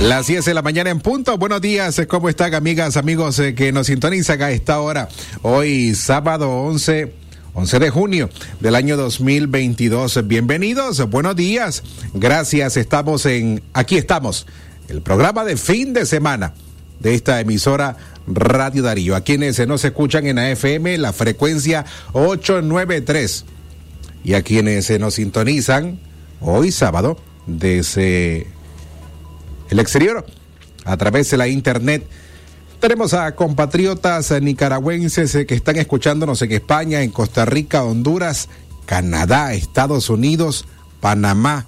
Las 10 de la mañana en punto. Buenos días, ¿cómo están amigas, amigos eh, que nos sintonizan a esta hora? Hoy sábado 11, 11 de junio del año 2022. Bienvenidos, buenos días. Gracias, estamos en, aquí estamos, el programa de fin de semana de esta emisora Radio Darío. A quienes nos escuchan en AFM, la frecuencia 893. Y a quienes se nos sintonizan hoy sábado desde el exterior a través de la internet. Tenemos a compatriotas nicaragüenses que están escuchándonos en España, en Costa Rica, Honduras, Canadá, Estados Unidos, Panamá,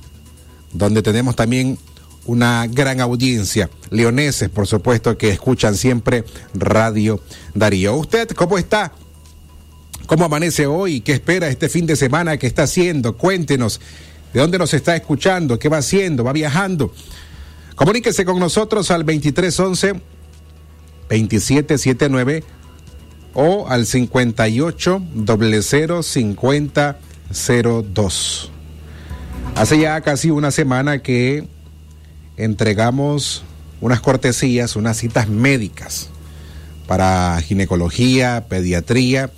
donde tenemos también una gran audiencia. Leoneses, por supuesto, que escuchan siempre Radio Darío. ¿Usted cómo está? ¿Cómo amanece hoy? ¿Qué espera este fin de semana? ¿Qué está haciendo? Cuéntenos. ¿De dónde nos está escuchando? ¿Qué va haciendo? ¿Va viajando? Comuníquese con nosotros al 2311 2779 o al 58 00 50 02. Hace ya casi una semana que entregamos unas cortesías, unas citas médicas para ginecología, pediatría.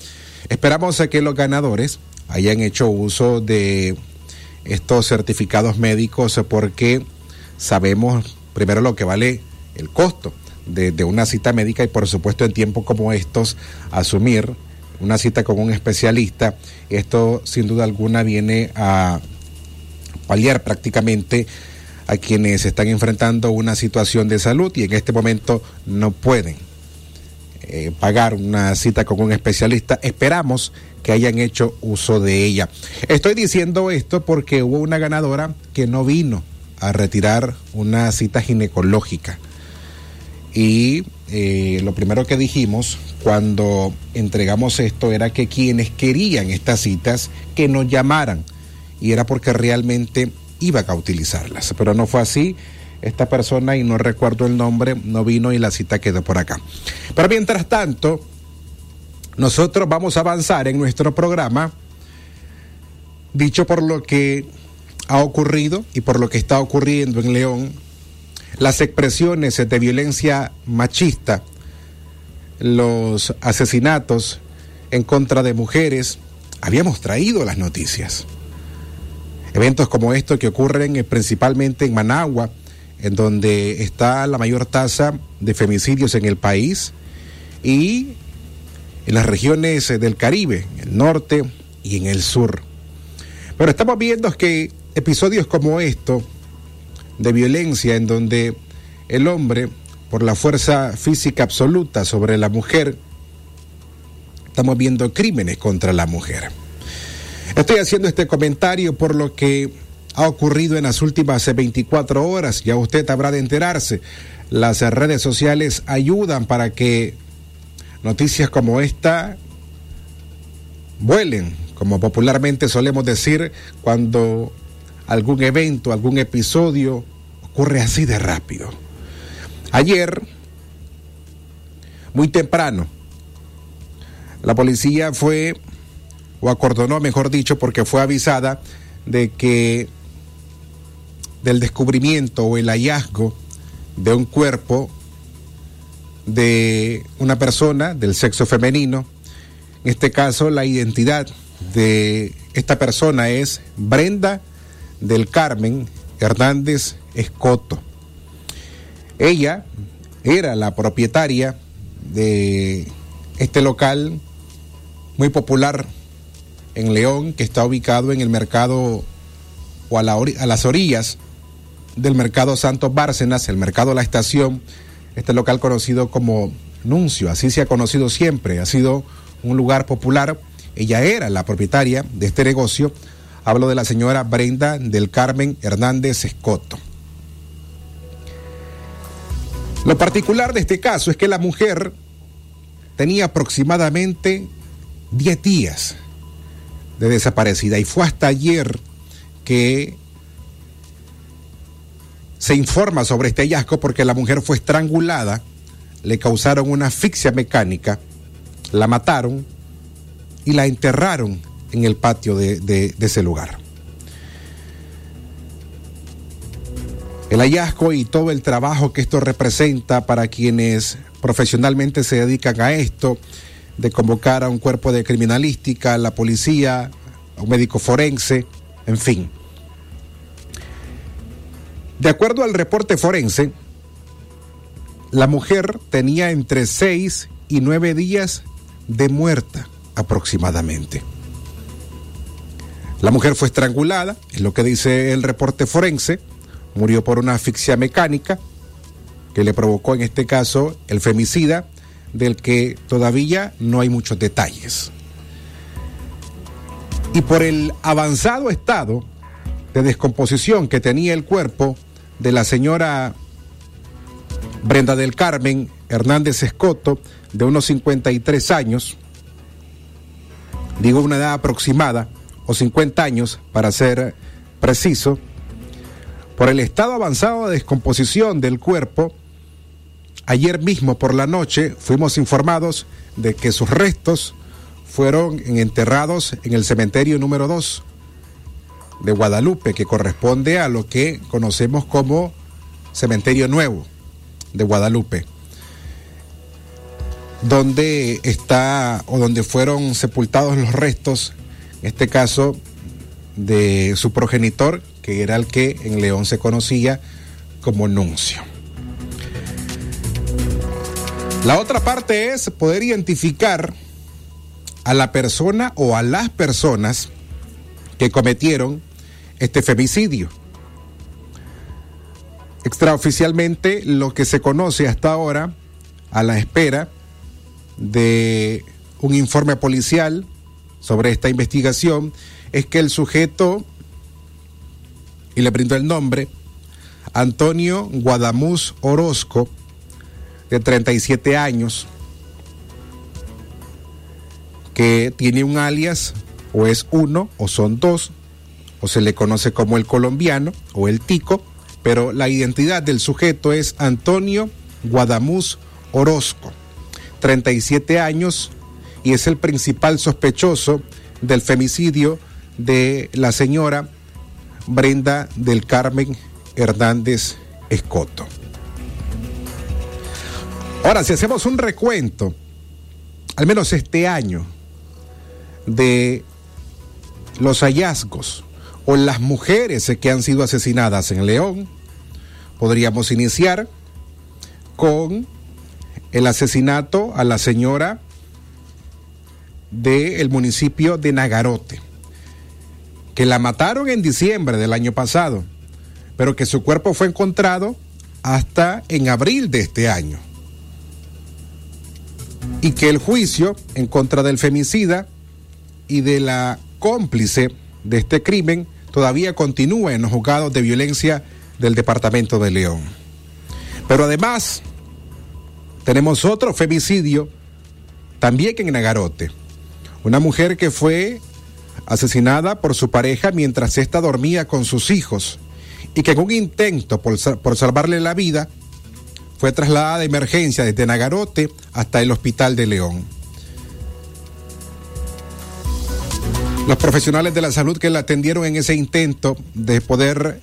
Esperamos que los ganadores hayan hecho uso de estos certificados médicos porque sabemos primero lo que vale el costo de, una cita médica y por supuesto en tiempos como estos asumir una cita con un especialista. Esto sin duda alguna viene a paliar prácticamente a quienes están enfrentando una situación de salud y en este momento no pueden eh, pagar una cita con un especialista. Esperamos que hayan hecho uso de ella. Estoy diciendo esto porque hubo una ganadora que no vino a retirar una cita ginecológica. Y eh, lo primero que dijimos cuando entregamos esto era que quienes querían estas citas, que nos llamaran. Y era porque realmente iban a utilizarlas. Pero no fue así. Esta persona, y no recuerdo el nombre, no vino y la cita quedó por acá. Pero mientras tanto, nosotros vamos a avanzar en nuestro programa, dicho por lo que ha ocurrido y por lo que está ocurriendo en León, las expresiones de violencia machista, los asesinatos en contra de mujeres, habíamos traído las noticias. Eventos como estos que ocurren principalmente en Managua, en donde está la mayor tasa de femicidios en el país, y en las regiones del Caribe, en el norte y en el sur. Pero estamos viendo que episodios como esto de violencia en donde el hombre, por la fuerza física absoluta sobre la mujer, estamos viendo crímenes contra la mujer. Estoy haciendo este comentario por lo que ha ocurrido en las últimas 24 horas, ya usted habrá de enterarse. Las redes sociales ayudan para que noticias como esta vuelen, como popularmente solemos decir, cuando algún evento, algún episodio ocurre así de rápido. Ayer, muy temprano, la policía fue, o acordonó, mejor dicho, porque fue avisada de que del descubrimiento o el hallazgo de un cuerpo de una persona del sexo femenino. En este caso, la identidad de esta persona es Brenda del Carmen Hernández Escoto. Ella era la propietaria de este local muy popular en León, que está ubicado en el mercado o a, la a las orillas del mercado Santos Bárcenas, el mercado La Estación, este local conocido como Nuncio, así se ha conocido siempre, ha sido un lugar popular. Ella era la propietaria de este negocio. Hablo de la señora Brenda del Carmen Hernández Escoto. Lo particular de este caso es que la mujer tenía aproximadamente 10 días de desaparecida y fue hasta ayer que se informa sobre este hallazgo porque la mujer fue estrangulada, le causaron una asfixia mecánica, la mataron y la enterraron en el patio de, ese lugar. El hallazgo y todo el trabajo que esto representa para quienes profesionalmente se dedican a esto, de convocar a un cuerpo de criminalística, la policía, a un médico forense, en fin. De acuerdo al reporte forense, la mujer tenía entre seis y nueve días de muerta aproximadamente. La mujer fue estrangulada, es lo que dice el reporte forense, murió por una asfixia mecánica que le provocó en este caso el femicida, del que todavía no hay muchos detalles. Y por el avanzado estado de descomposición que tenía el cuerpo de la señora Brenda del Carmen Hernández Escoto, de unos 53 años, digo una edad aproximada, o 50 años para ser preciso, por el estado avanzado de descomposición del cuerpo, ayer mismo por la noche fuimos informados de que sus restos fueron enterrados en el cementerio número 2 de Guadalupe, que corresponde a lo que conocemos como Cementerio Nuevo de Guadalupe, donde está o donde fueron sepultados los restos, este caso, de su progenitor, que era el que en León se conocía como Nuncio. La otra parte es poder identificar a la persona o a las personas que cometieron este femicidio. Extraoficialmente, lo que se conoce hasta ahora, a la espera de un informe policial sobre esta investigación, es que el sujeto, y le brindo el nombre, Antonio Guadamuz Orozco, de 37 años, que tiene un alias, o es uno, o son dos, o se le conoce como el colombiano, o el tico, pero la identidad del sujeto es Antonio Guadamuz Orozco, 37 años, y es el principal sospechoso del femicidio de la señora Brenda del Carmen Hernández Escoto. Ahora, si hacemos un recuento, al menos este año, de los hallazgos o las mujeres que han sido asesinadas en León, podríamos iniciar con el asesinato a la señora del municipio de Nagarote, que la mataron en diciembre del año pasado, pero que su cuerpo fue encontrado hasta en abril de este año y que el juicio en contra del femicida y de la cómplice de este crimen todavía continúa en los juzgados de violencia del departamento de León. Pero además, tenemos otro femicidio también en Nagarote. Una mujer que fue asesinada por su pareja mientras ésta dormía con sus hijos y que en un intento por, por salvarle la vida fue trasladada de emergencia desde Nagarote hasta el Hospital de León. Los profesionales de la salud que la atendieron en ese intento de poder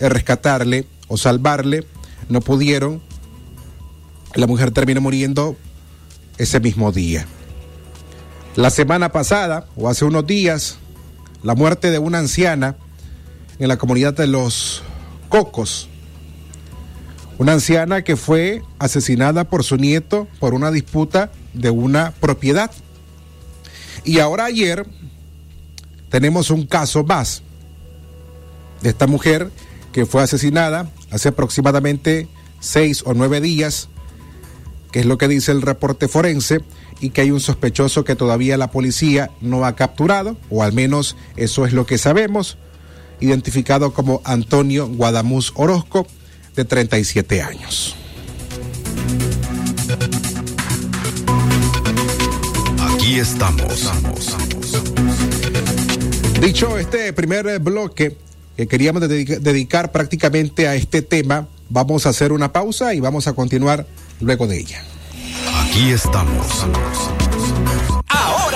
rescatarle o salvarle no pudieron. La mujer terminó muriendo ese mismo día. La semana pasada, o hace unos días, la muerte de una anciana en la comunidad de los Cocos, una anciana que fue asesinada por su nieto por una disputa de una propiedad. Y ahora ayer tenemos un caso más de esta mujer que fue asesinada hace aproximadamente seis o nueve días, que es lo que dice el reporte forense, y que hay un sospechoso que todavía la policía no ha capturado, o al menos eso es lo que sabemos, identificado como Antonio Guadamuz Orozco, de 37 años. Aquí estamos. Dicho este primer bloque que queríamos dedica- dedicar prácticamente a este tema, vamos a hacer una pausa y vamos a continuar luego de ella. Aquí estamos. Ahora,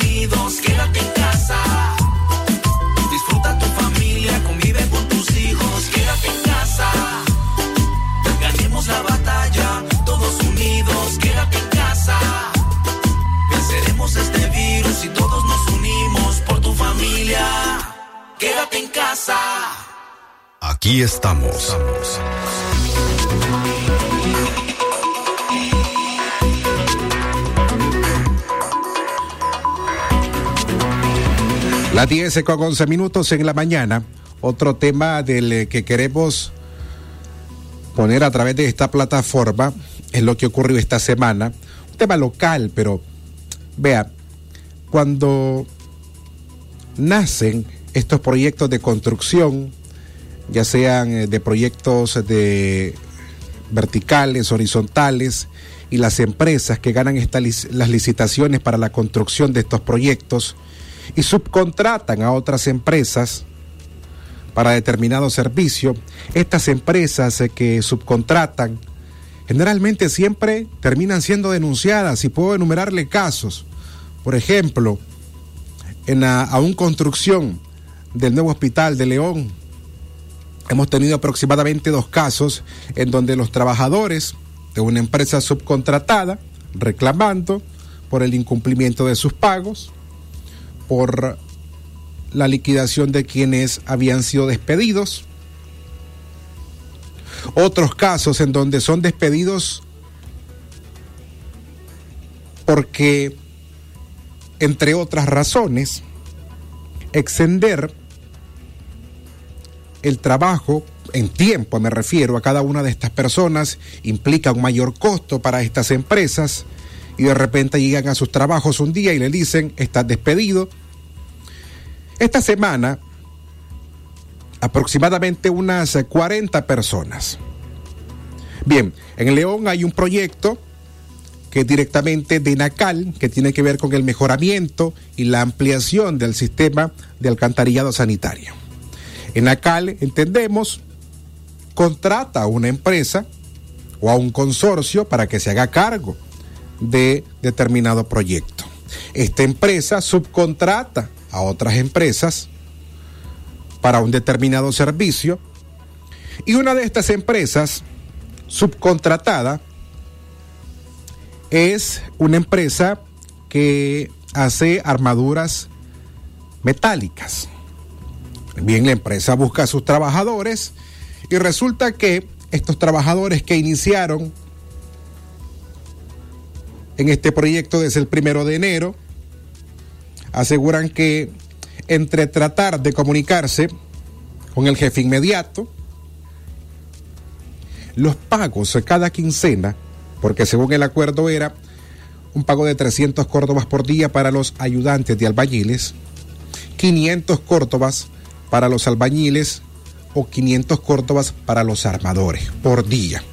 Quédate en casa. Aquí estamos. Las 10 con 11 minutos en la mañana. Otro tema del eh, que queremos poner a través de esta plataforma es lo que ocurrió esta semana. Un tema local, pero vea, cuando nacen estos proyectos de construcción, ya sean eh, de proyectos de verticales, horizontales, y las empresas que ganan las licitaciones para la construcción de estos proyectos y subcontratan a otras empresas para determinado servicio, estas empresas eh, que subcontratan generalmente siempre terminan siendo denunciadas y puedo enumerarle casos. Por ejemplo, en la aún construcción del nuevo hospital de León, hemos tenido aproximadamente dos casos en donde los trabajadores de una empresa subcontratada reclamando por el incumplimiento de sus pagos, por la liquidación de quienes habían sido despedidos. Otros casos en donde son despedidos porque, entre otras razones, extender el trabajo en tiempo, me refiero a cada una de estas personas, implica un mayor costo para estas empresas y de repente llegan a sus trabajos un día y le dicen, estás despedido. Esta semana, aproximadamente unas 40 personas. Bien, en León hay un proyecto que es directamente de NACAL, que tiene que ver con el mejoramiento y la ampliación del sistema de alcantarillado sanitario. En NACAL, entendemos, contrata a una empresa o a un consorcio para que se haga cargo de determinado proyecto. Esta empresa subcontrata a otras empresas para un determinado servicio y una de estas empresas subcontratada es una empresa que hace armaduras metálicas. Bien, la empresa busca a sus trabajadores y resulta que estos trabajadores que iniciaron en este proyecto desde el primero de enero aseguran que entre tratar de comunicarse con el jefe inmediato, los pagos cada quincena, porque según el acuerdo era un pago de 300 córdobas por día para los ayudantes de albañiles, 500 córdobas para los albañiles o 500 córdobas para los armadores por día.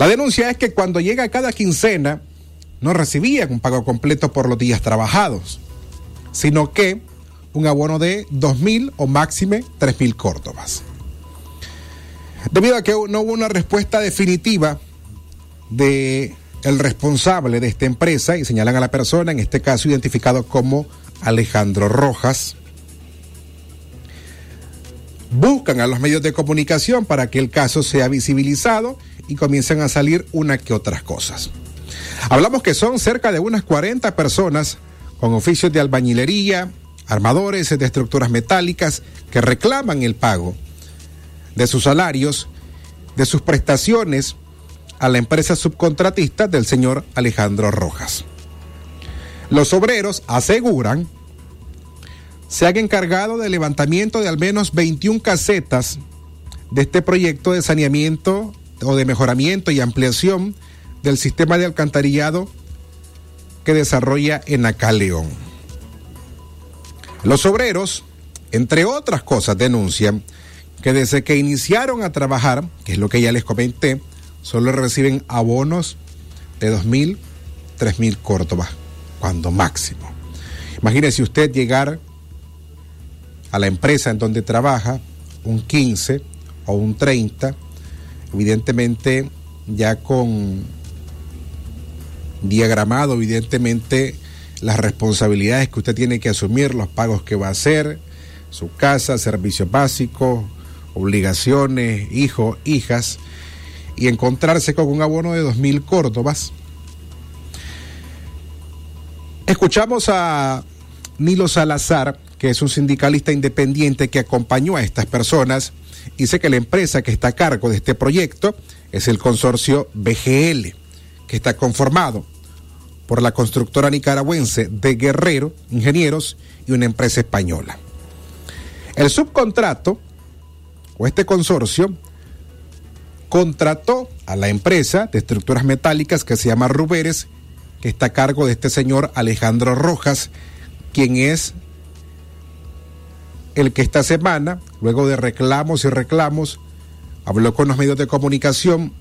La denuncia es que cuando llega cada quincena no recibían un pago completo por los días trabajados, sino que un abono de 2.000 o máxime 3.000 córdobas. Debido a que no hubo una respuesta definitiva de responsable de esta empresa y señalan a la persona, en este caso identificado como Alejandro Rojas, buscan a los medios de comunicación para que el caso sea visibilizado y comiencen a salir una que otras cosas. Hablamos que son cerca de unas 40 personas con oficios de albañilería, armadores de estructuras metálicas que reclaman el pago de sus salarios, de sus prestaciones a la empresa subcontratista del señor Alejandro Rojas. Los obreros aseguran se han encargado del levantamiento de al menos 21 casetas de este proyecto de saneamiento o de mejoramiento y ampliación del sistema de alcantarillado que desarrolla en Acaleón. Los obreros, entre otras cosas, denuncian que desde que iniciaron a trabajar, que es lo que ya les comenté, solo reciben abonos de 2.000, 3.000 córdobas, cuando máximo. Imagínese usted llegar a la empresa en donde trabaja un 15 o un 30, evidentemente ya con diagramado, evidentemente las responsabilidades que usted tiene que asumir, los pagos que va a hacer, su casa, servicios básicos, obligaciones, hijos, hijas, y encontrarse con un abono de 2.000 córdobas. Escuchamos a Nilo Salazar, que es un sindicalista independiente que acompañó a estas personas, dice que la empresa que está a cargo de este proyecto es el consorcio BGL, que está conformado por la constructora nicaragüense de Guerrero, ingenieros y una empresa española. El subcontrato o este consorcio contrató a la empresa de estructuras metálicas que se llama Ruberes, que está a cargo de este señor Alejandro Rojas, quien es el que esta semana, luego de reclamos y reclamos, habló con los medios de comunicación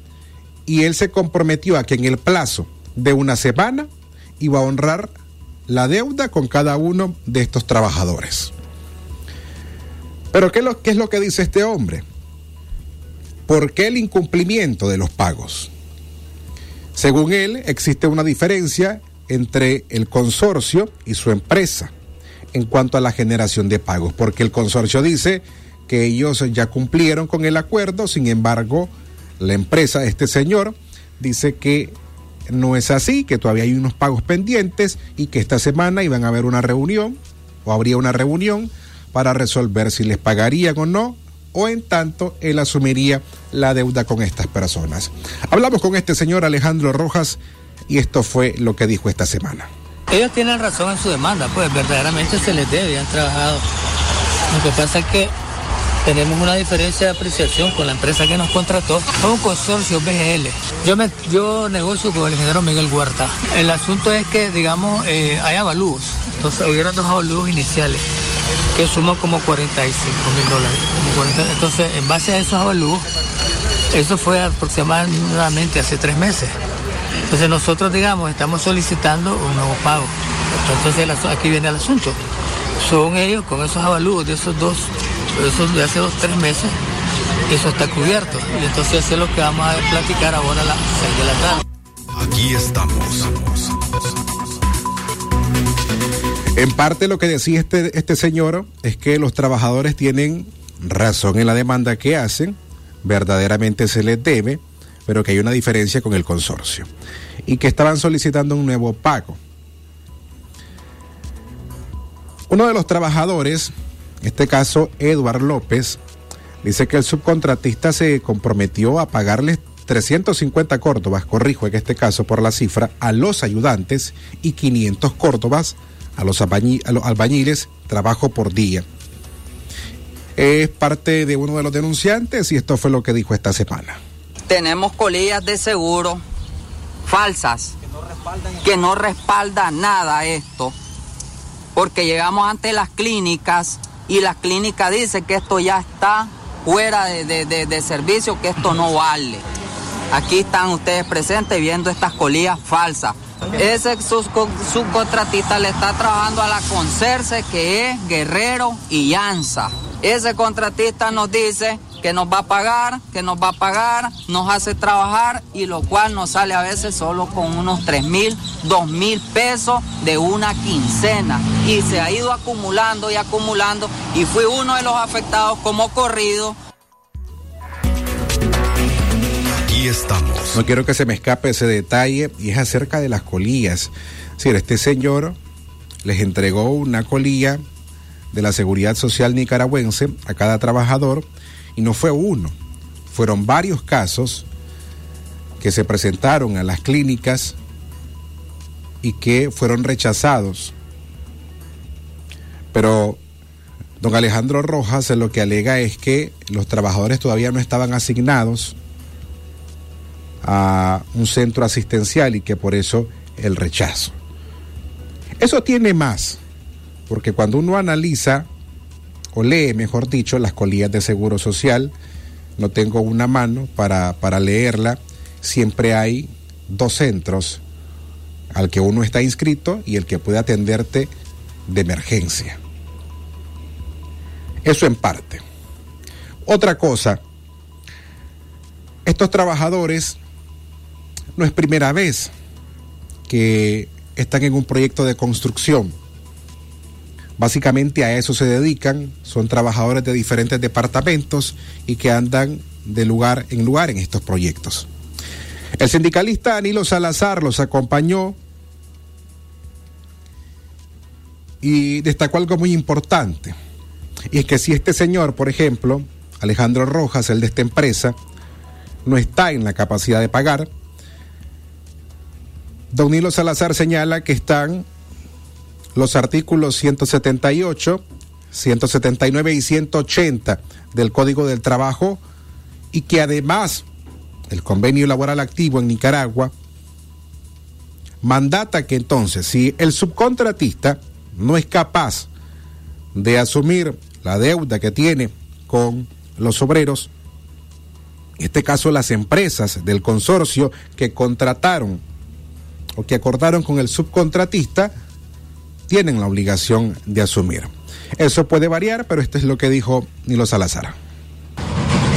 y él se comprometió a que en el plazo de una semana iba a honrar la deuda con cada uno de estos trabajadores. Pero ¿qué es lo, que dice este hombre? ¿Por qué el incumplimiento de los pagos? Según él, existe una diferencia entre el consorcio y su empresa en cuanto a la generación de pagos, porque el consorcio dice que ellos ya cumplieron con el acuerdo, sin embargo, la empresa, este señor, dice que no es así, que todavía hay unos pagos pendientes y que esta semana iban a haber una reunión o habría una reunión para resolver si les pagarían o no o en tanto él asumiría la deuda con estas personas. Hablamos con este señor Alejandro Rojas y esto fue lo que dijo esta semana. Ellos tienen razón en su demanda, pues verdaderamente se les debe, han trabajado. Lo que pasa es que tenemos una diferencia de apreciación con la empresa que nos contrató. Es un consorcio BGL. Yo, me, yo negocio con el ingeniero Miguel Huerta. El asunto es que, digamos, eh, hay avalúos. Entonces, hubieron dos avalúos iniciales que suman como 45 mil dólares. entonces, en base a esos avalúos, eso fue aproximadamente hace tres meses. Entonces nosotros, digamos, estamos solicitando un nuevo pago. Entonces aquí viene el asunto. Son ellos con esos avalúos de esos dos, esos de hace dos, tres meses, eso está cubierto. Y entonces eso es lo que vamos a platicar ahora a las seis de la tarde. Aquí estamos. En parte lo que decía este, este señor es que los trabajadores tienen razón en la demanda que hacen, verdaderamente se les debe, pero que hay una diferencia con el consorcio y que estaban solicitando un nuevo pago. Uno de los trabajadores, en este caso Eduard López, dice que el subcontratista se comprometió a pagarles 350 córdobas, corrijo en este caso por la cifra, a los ayudantes y 500 córdobas a los, a los albañiles, trabajo por día. Es parte de uno de los denunciantes y esto fue lo que dijo esta semana tenemos colillas de seguro falsas que no respaldan, nada esto. Porque llegamos ante las clínicas y las clínicas dicen que esto ya está fuera de, de servicio que esto no vale. Aquí están ustedes presentes viendo estas colillas falsas. Ese subcontratista le está trabajando a la Concerse que es Guerrero y Llanza. Ese contratista nos dice que nos va a pagar, que nos va a pagar, nos hace trabajar y lo cual nos sale a veces solo con unos 3 mil, 2 mil pesos de una quincena. Y se ha ido acumulando y acumulando y fui uno de los afectados como corrido estamos. No quiero que se me escape ese detalle y es acerca de las colillas. Si este señor les entregó una colilla de la Seguridad Social nicaragüense a cada trabajador y no fue uno, fueron varios casos que se presentaron a las clínicas y que fueron rechazados. Pero don Alejandro Rojas lo que alega es que los trabajadores todavía no estaban asignados a un centro asistencial y que por eso el rechazo. Eso tiene más, porque cuando uno analiza o lee, mejor dicho, las colillas de seguro social, no tengo una mano para, para leerla, siempre hay dos centros al que uno está inscrito y el que puede atenderte de emergencia. Eso en parte. Otra cosa, estos trabajadores no es primera vez que están en un proyecto de construcción. Básicamente a eso se dedican, son trabajadores de diferentes departamentos y que andan de lugar en lugar en estos proyectos. El sindicalista Anilo Salazar los acompañó y destacó algo muy importante. Y es que si este señor, por ejemplo, Alejandro Rojas, el de esta empresa, no está en la capacidad de pagar, Don Nilo Salazar señala que están los artículos 178, 179 y 180 del Código del Trabajo y que además el convenio laboral activo en Nicaragua mandata que entonces si el subcontratista no es capaz de asumir la deuda que tiene con los obreros, en este caso las empresas del consorcio que contrataron o que acordaron con el subcontratista tienen la obligación de asumir. Eso puede variar, pero esto es lo que dijo Nilo Salazar.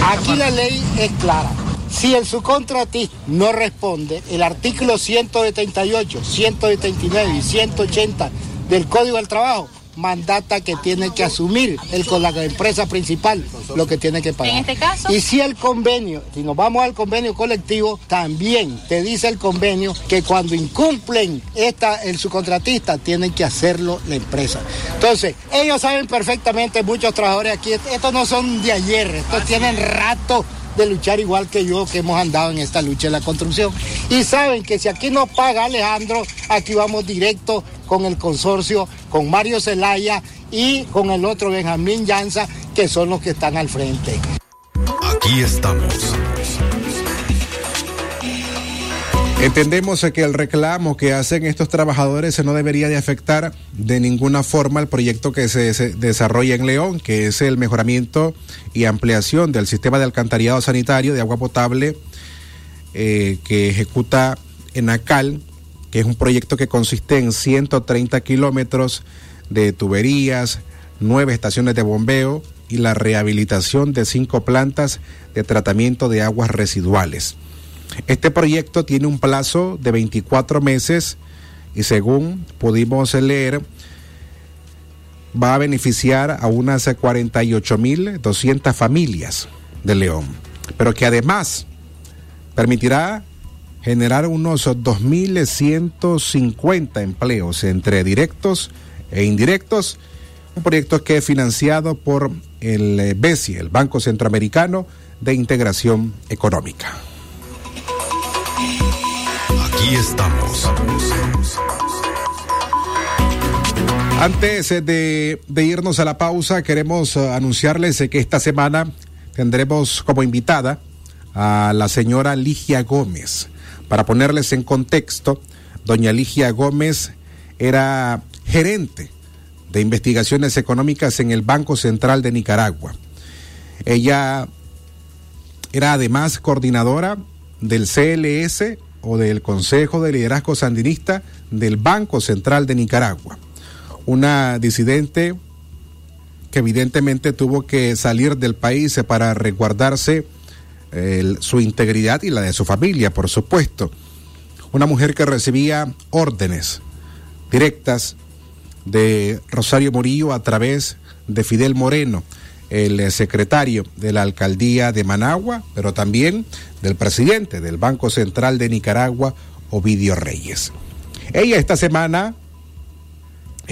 Aquí la ley es clara. Si el subcontratista no responde, el artículo 178, 179 y 180 del Código del Trabajo mandata que tiene que asumir el, con la empresa principal lo que tiene que pagar. En este caso. Y si el convenio, si nos vamos al convenio colectivo, también te dice el convenio que cuando incumplen esta, el subcontratista, tienen que hacerlo la empresa. Entonces, ellos saben perfectamente, muchos trabajadores aquí, estos no son de ayer, estos tienen rato de luchar igual que yo, que hemos andado en esta lucha de la construcción. Y saben que si aquí no paga Alejandro, aquí vamos directo con el consorcio, con Mario Zelaya y con el otro Benjamín Llanza, que son los que están al frente. Aquí estamos. Entendemos que el reclamo que hacen estos trabajadores no debería de afectar de ninguna forma el proyecto que se desarrolla en León, que es el mejoramiento y ampliación del sistema de alcantarillado sanitario de agua potable eh, que ejecuta Enacal, que es un proyecto que consiste en 130 kilómetros de tuberías, nueve estaciones de bombeo y la rehabilitación de cinco plantas de tratamiento de aguas residuales. Este proyecto tiene un plazo de 24 meses y según pudimos leer, va a beneficiar a unas 48.200 familias de León, pero que además permitirá generar unos 2.150 empleos entre directos e indirectos, un proyecto que es financiado por el BESI, el Banco Centroamericano de Integración Económica. Aquí estamos. Antes eh, de, de, irnos a la pausa, queremos uh, anunciarles que esta semana tendremos como invitada a la señora Ligia Gómez. Para ponerles en contexto, doña Ligia Gómez era gerente de investigaciones económicas en el Banco Central de Nicaragua. Ella era además coordinadora del CLS o del Consejo de Liderazgo Sandinista del Banco Central de Nicaragua. Una disidente que evidentemente tuvo que salir del país para resguardarse eh, su integridad y la de su familia, por supuesto. Una mujer que recibía órdenes directas de Rosario Murillo a través de Fidel Moreno, el secretario de la alcaldía de Managua, pero también del presidente del Banco Central de Nicaragua, Ovidio Reyes. Ella esta semana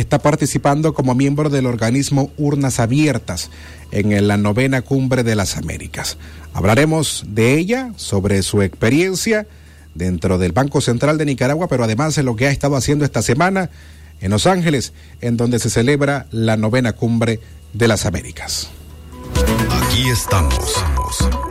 está participando como miembro del organismo Urnas Abiertas en la novena cumbre de las Américas. Hablaremos de ella, sobre su experiencia dentro del Banco Central de Nicaragua, pero además de lo que ha estado haciendo esta semana en Los Ángeles, en donde se celebra la novena cumbre de las Américas. Aquí estamos.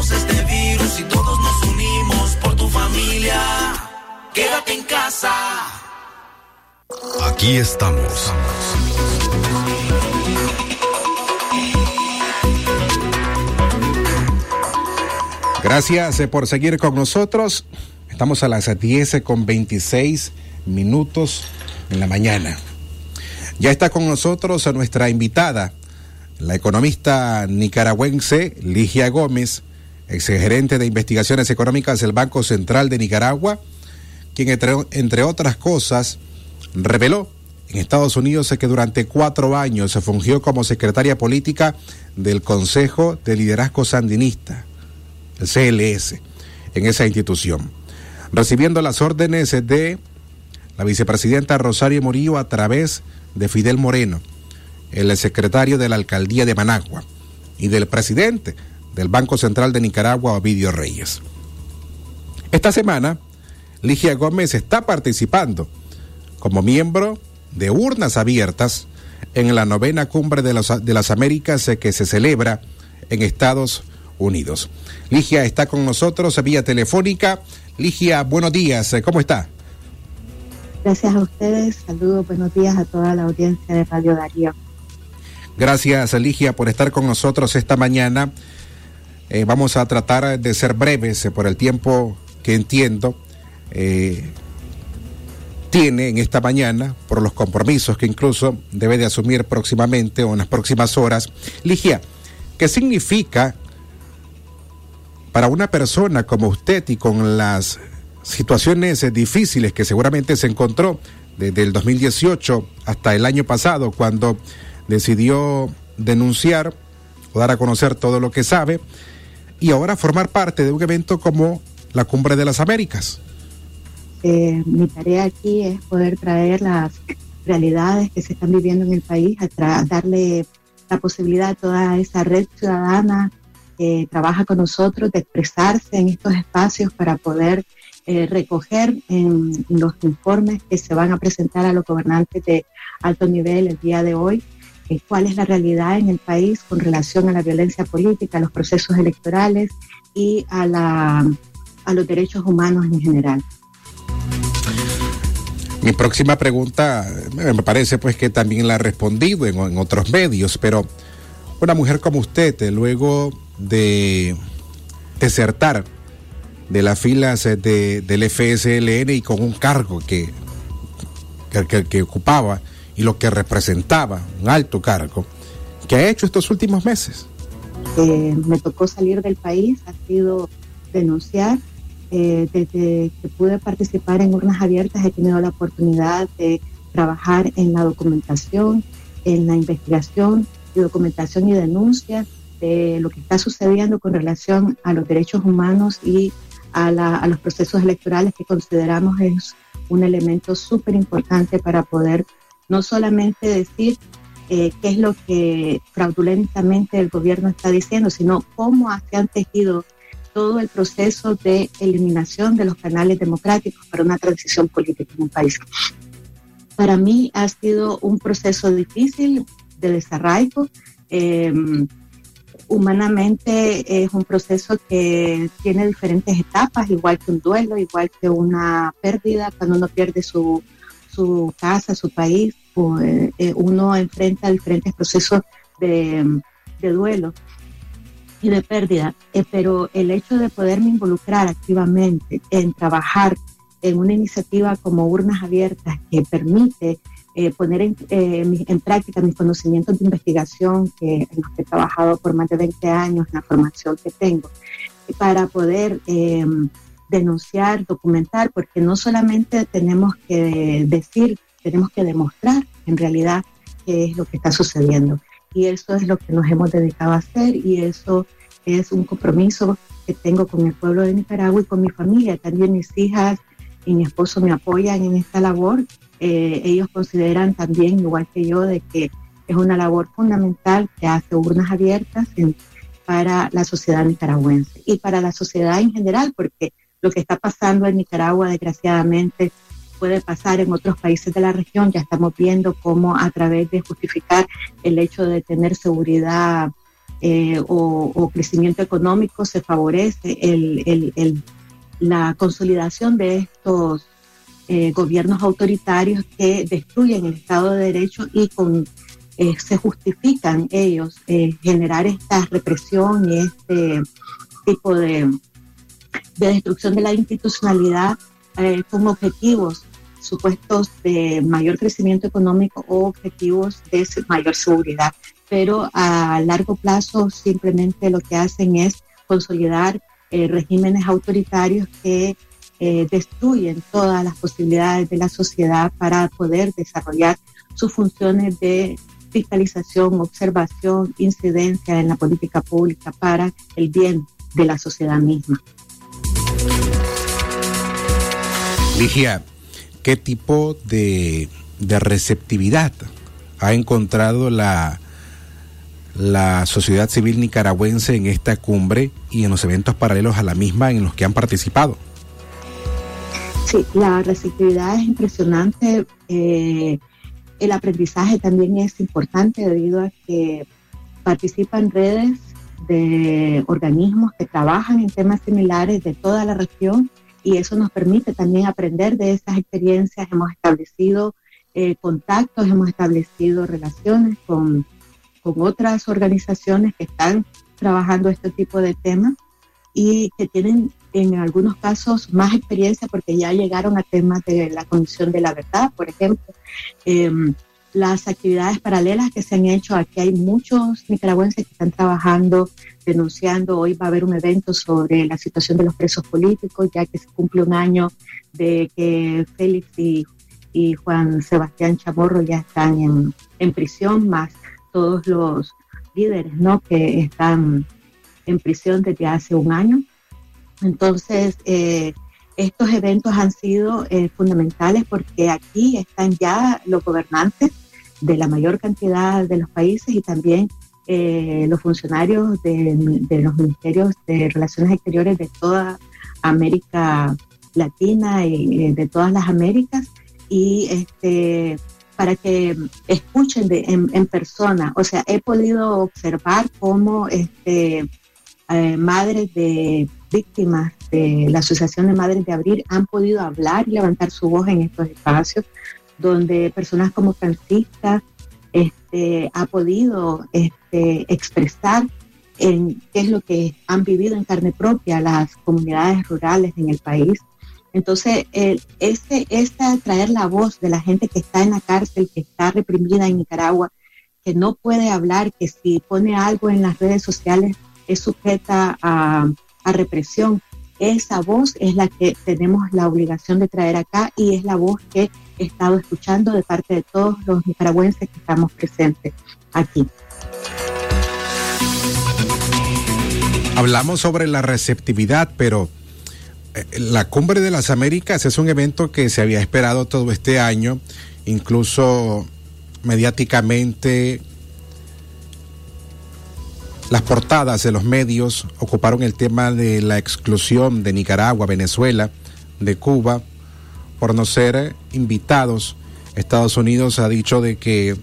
Venceremos este virus y todos nos unimos por tu familia. Quédate en casa. Aquí estamos. Gracias eh, por seguir con nosotros. Estamos a las 10 con 26 minutos en la mañana. Ya está con nosotros nuestra invitada, la economista nicaragüense Ligia Gómez, exgerente de investigaciones económicas del Banco Central de Nicaragua, quien entre, entre otras cosas reveló en Estados Unidos que durante cuatro años se fungió como secretaria política del Consejo de Liderazgo Sandinista, el CLS, en esa institución, recibiendo las órdenes de la vicepresidenta Rosario Murillo a través de Fidel Moreno, el secretario de la alcaldía de Managua, y del presidente del Banco Central de Nicaragua, Ovidio Reyes. Esta semana, Ligia Gómez está participando como miembro de urnas abiertas en la novena cumbre de, los, de las Américas que se celebra en Estados Unidos. Ligia está con nosotros vía telefónica. Ligia, buenos días, ¿cómo está? Gracias a ustedes, saludos, buenos días a toda la audiencia de Radio Darío. Gracias, Ligia, por estar con nosotros esta mañana. Eh, vamos a tratar de ser breves eh, por el tiempo que entiendo. Eh, tiene en esta mañana por los compromisos que incluso debe de asumir próximamente o en las próximas horas. Ligia, ¿qué significa para una persona como usted y con las situaciones difíciles que seguramente se encontró desde el 2018 hasta el año pasado cuando decidió denunciar o dar a conocer todo lo que sabe y ahora formar parte de un evento como la Cumbre de las Américas? Eh, mi tarea aquí es poder traer las realidades que se están viviendo en el país, a darle la posibilidad a toda esa red ciudadana que trabaja con nosotros de expresarse en estos espacios para poder eh, recoger los informes que se van a presentar a los gobernantes de alto nivel el día de hoy eh, cuál es la realidad en el país con relación a la violencia política, a los procesos electorales y a, la, a los derechos humanos en general. Mi próxima pregunta me parece pues que también la ha respondido en, otros medios, pero una mujer como usted, luego de desertar de las filas eh, de, del FSLN y con un cargo que, que ocupaba y lo que representaba, un alto cargo, ¿qué ha hecho estos últimos meses? Eh, me tocó salir del país ha sido denunciar. Eh, desde que pude participar en urnas abiertas he tenido la oportunidad de trabajar en la documentación, en la investigación y documentación y denuncia de lo que está sucediendo con relación a los derechos humanos y a, la, a los procesos electorales que consideramos es un elemento súper importante para poder no solamente decir eh, qué es lo que fraudulentamente el gobierno está diciendo, sino cómo se han tejido todo el proceso de eliminación de los canales democráticos para una transición política en un país. Para mí ha sido un proceso difícil de desarraigo. Eh, humanamente es un proceso que tiene diferentes etapas, igual que un duelo, igual que una pérdida, cuando uno pierde su, su casa, su país, uno enfrenta diferentes procesos de, duelo y de pérdida, eh, pero el hecho de poderme involucrar activamente en trabajar en una iniciativa como Urnas Abiertas que permite poner en, práctica mis conocimientos de investigación que, en los que he trabajado por más de 20 años, la formación que tengo, para poder denunciar, documentar, porque no solamente tenemos que decir tenemos que demostrar en realidad qué es lo que está sucediendo. Y eso es lo que nos hemos dedicado a hacer y eso es un compromiso que tengo con el pueblo de Nicaragua y con mi familia. También mis hijas y mi esposo me apoyan en esta labor. Eh, ellos consideran también, igual que yo, de que es una labor fundamental que hace urnas abiertas para la sociedad nicaragüense y para la sociedad en general, porque lo que está pasando en Nicaragua, desgraciadamente, puede pasar en otros países de la región. Ya estamos viendo cómo a través de justificar el hecho de tener seguridad eh, o, crecimiento económico se favorece la consolidación de estos eh, gobiernos autoritarios que destruyen el Estado de Derecho y con eh, se justifican ellos generar esta represión y este tipo de, de destrucción de la institucionalidad con objetivos supuestos de mayor crecimiento económico o objetivos de mayor seguridad. Pero a largo plazo simplemente lo que hacen es consolidar eh, regímenes autoritarios que eh, destruyen todas las posibilidades de la sociedad para poder desarrollar sus funciones de fiscalización, observación, incidencia en la política pública para el bien de la sociedad misma. Ligia, qué tipo de, receptividad ha encontrado la, la sociedad civil nicaragüense en esta cumbre y en los eventos paralelos a la misma en los que han participado. Sí, la receptividad es impresionante. Eh, el aprendizaje también es importante debido a que participan redes de organismos que trabajan en temas similares de toda la región y eso nos permite también aprender de esas experiencias. Hemos establecido eh, contactos, hemos establecido relaciones con, con otras organizaciones que están trabajando este tipo de temas y que tienen en algunos casos más experiencia porque ya llegaron a temas de la condición de la verdad, por ejemplo. Em, las actividades paralelas que se han hecho. Aquí hay muchos nicaragüenses que están trabajando, denunciando. Hoy va a haber un evento sobre la situación de los presos políticos, ya que se cumple un año de que Félix y, Juan Sebastián Chamorro ya están en, prisión, más todos los líderes ¿no? que están en prisión desde hace un año. Entonces, eh, estos eventos han sido eh, fundamentales porque aquí están ya los gobernantes de la mayor cantidad de los países y también eh, los funcionarios de, los ministerios de Relaciones Exteriores de toda América Latina y eh, de todas las Américas y este para que escuchen en, persona. O sea, he podido observar cómo este, madres de víctimas de la Asociación de Madres de Abril han podido hablar y levantar su voz en estos espacios, donde personas como Francisca este, ha podido este, expresar en qué es lo que han vivido en carne propia las comunidades rurales en el país. Entonces, el, este, traer la voz de la gente que está en la cárcel, que está reprimida en Nicaragua, que no puede hablar, que si pone algo en las redes sociales es sujeta a represión. Esa voz es la que tenemos la obligación de traer acá y es la voz que he estado escuchando de parte de todos los nicaragüenses que estamos presentes aquí. Hablamos sobre la receptividad, pero eh, la Cumbre de las Américas es un evento que se había esperado todo este año, incluso mediáticamente las portadas de los medios ocuparon el tema de la exclusión de Nicaragua, Venezuela, de Cuba, por no ser invitados. Estados Unidos ha dicho de que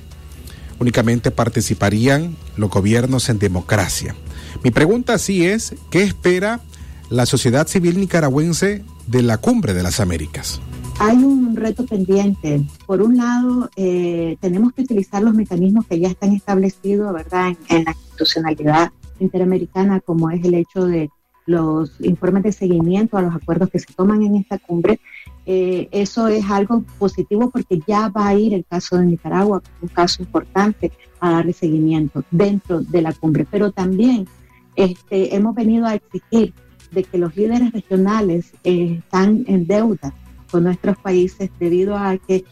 únicamente participarían los gobiernos en democracia. Mi pregunta sí es, ¿qué espera la sociedad civil nicaragüense de la cumbre de las Américas? Hay un reto pendiente. Por un lado, eh, tenemos que utilizar los mecanismos que ya están establecidos, ¿verdad?, en, la institucionalidad interamericana, como es el hecho de los informes de seguimiento a los acuerdos que se toman en esta cumbre. Eh, eso es algo positivo porque ya va a ir el caso de Nicaragua, un caso importante a darle seguimiento dentro de la cumbre. Pero también este, hemos venido a exigir de que los líderes regionales eh, están en deuda con nuestros países debido a que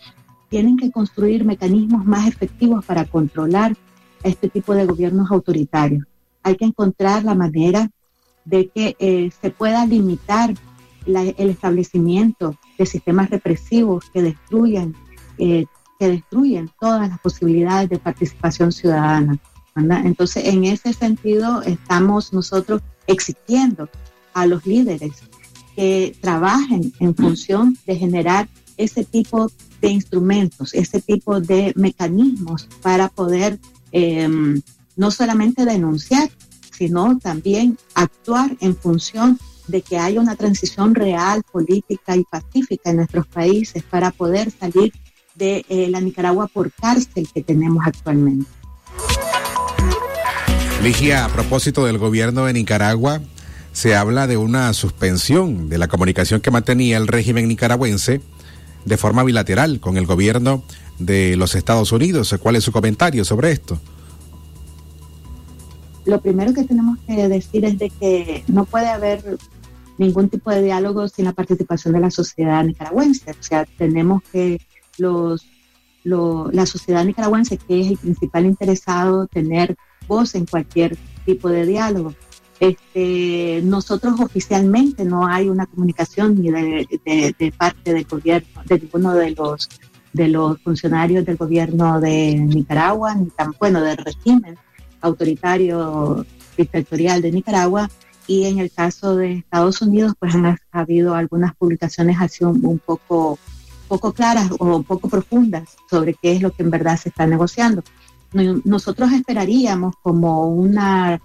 tienen que construir mecanismos más efectivos para controlar este tipo de gobiernos autoritarios. Hay que encontrar la manera de que eh, se pueda limitar el establecimiento de sistemas represivos que destruyan, eh, que destruyen todas las posibilidades de participación ciudadana. Entonces, en ese sentido, estamos nosotros exigiendo a los líderes que trabajen en función de generar ese tipo de instrumentos, ese tipo de mecanismos para poder em, no solamente denunciar, sino también actuar en función de que haya una transición real, política y pacífica en nuestros países para poder salir de eh, la Nicaragua por cárcel que tenemos actualmente. Ligia, a propósito del gobierno de Nicaragua, se habla de una suspensión de la comunicación que mantenía el régimen nicaragüense de forma bilateral con el gobierno de los Estados Unidos. ¿Cuál es su comentario sobre esto? Lo primero que tenemos que decir es de que no puede haber ningún tipo de diálogo sin la participación de la sociedad nicaragüense. O sea, tenemos que los, la sociedad nicaragüense, que es el principal interesado, tener voz en cualquier tipo de diálogo. Este, nosotros oficialmente no hay una comunicación ni de, parte del gobierno, de ninguno de los de los funcionarios del gobierno de Nicaragua, ni tan bueno del régimen autoritario dictatorial de Nicaragua. Y en el caso de Estados Unidos, pues han habido algunas publicaciones así un, poco, poco claras o poco profundas sobre qué es lo que en verdad se está negociando. Nosotros esperaríamos como una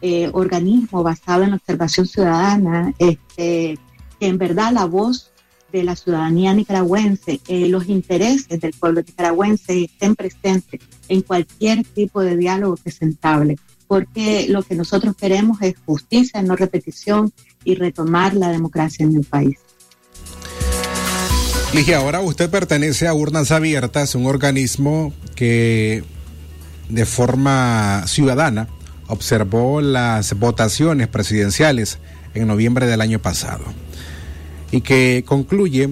eh, organismo basado en la observación ciudadana, este, que en verdad la voz de la ciudadanía nicaragüense, eh, los intereses del pueblo nicaragüense estén presentes en cualquier tipo de diálogo que se entable, porque lo que nosotros queremos es justicia, no repetición y retomar la democracia en el país. Ligia, ahora usted pertenece a Urnas Abiertas, un organismo que de forma ciudadana observó las votaciones presidenciales en noviembre del año pasado y que concluye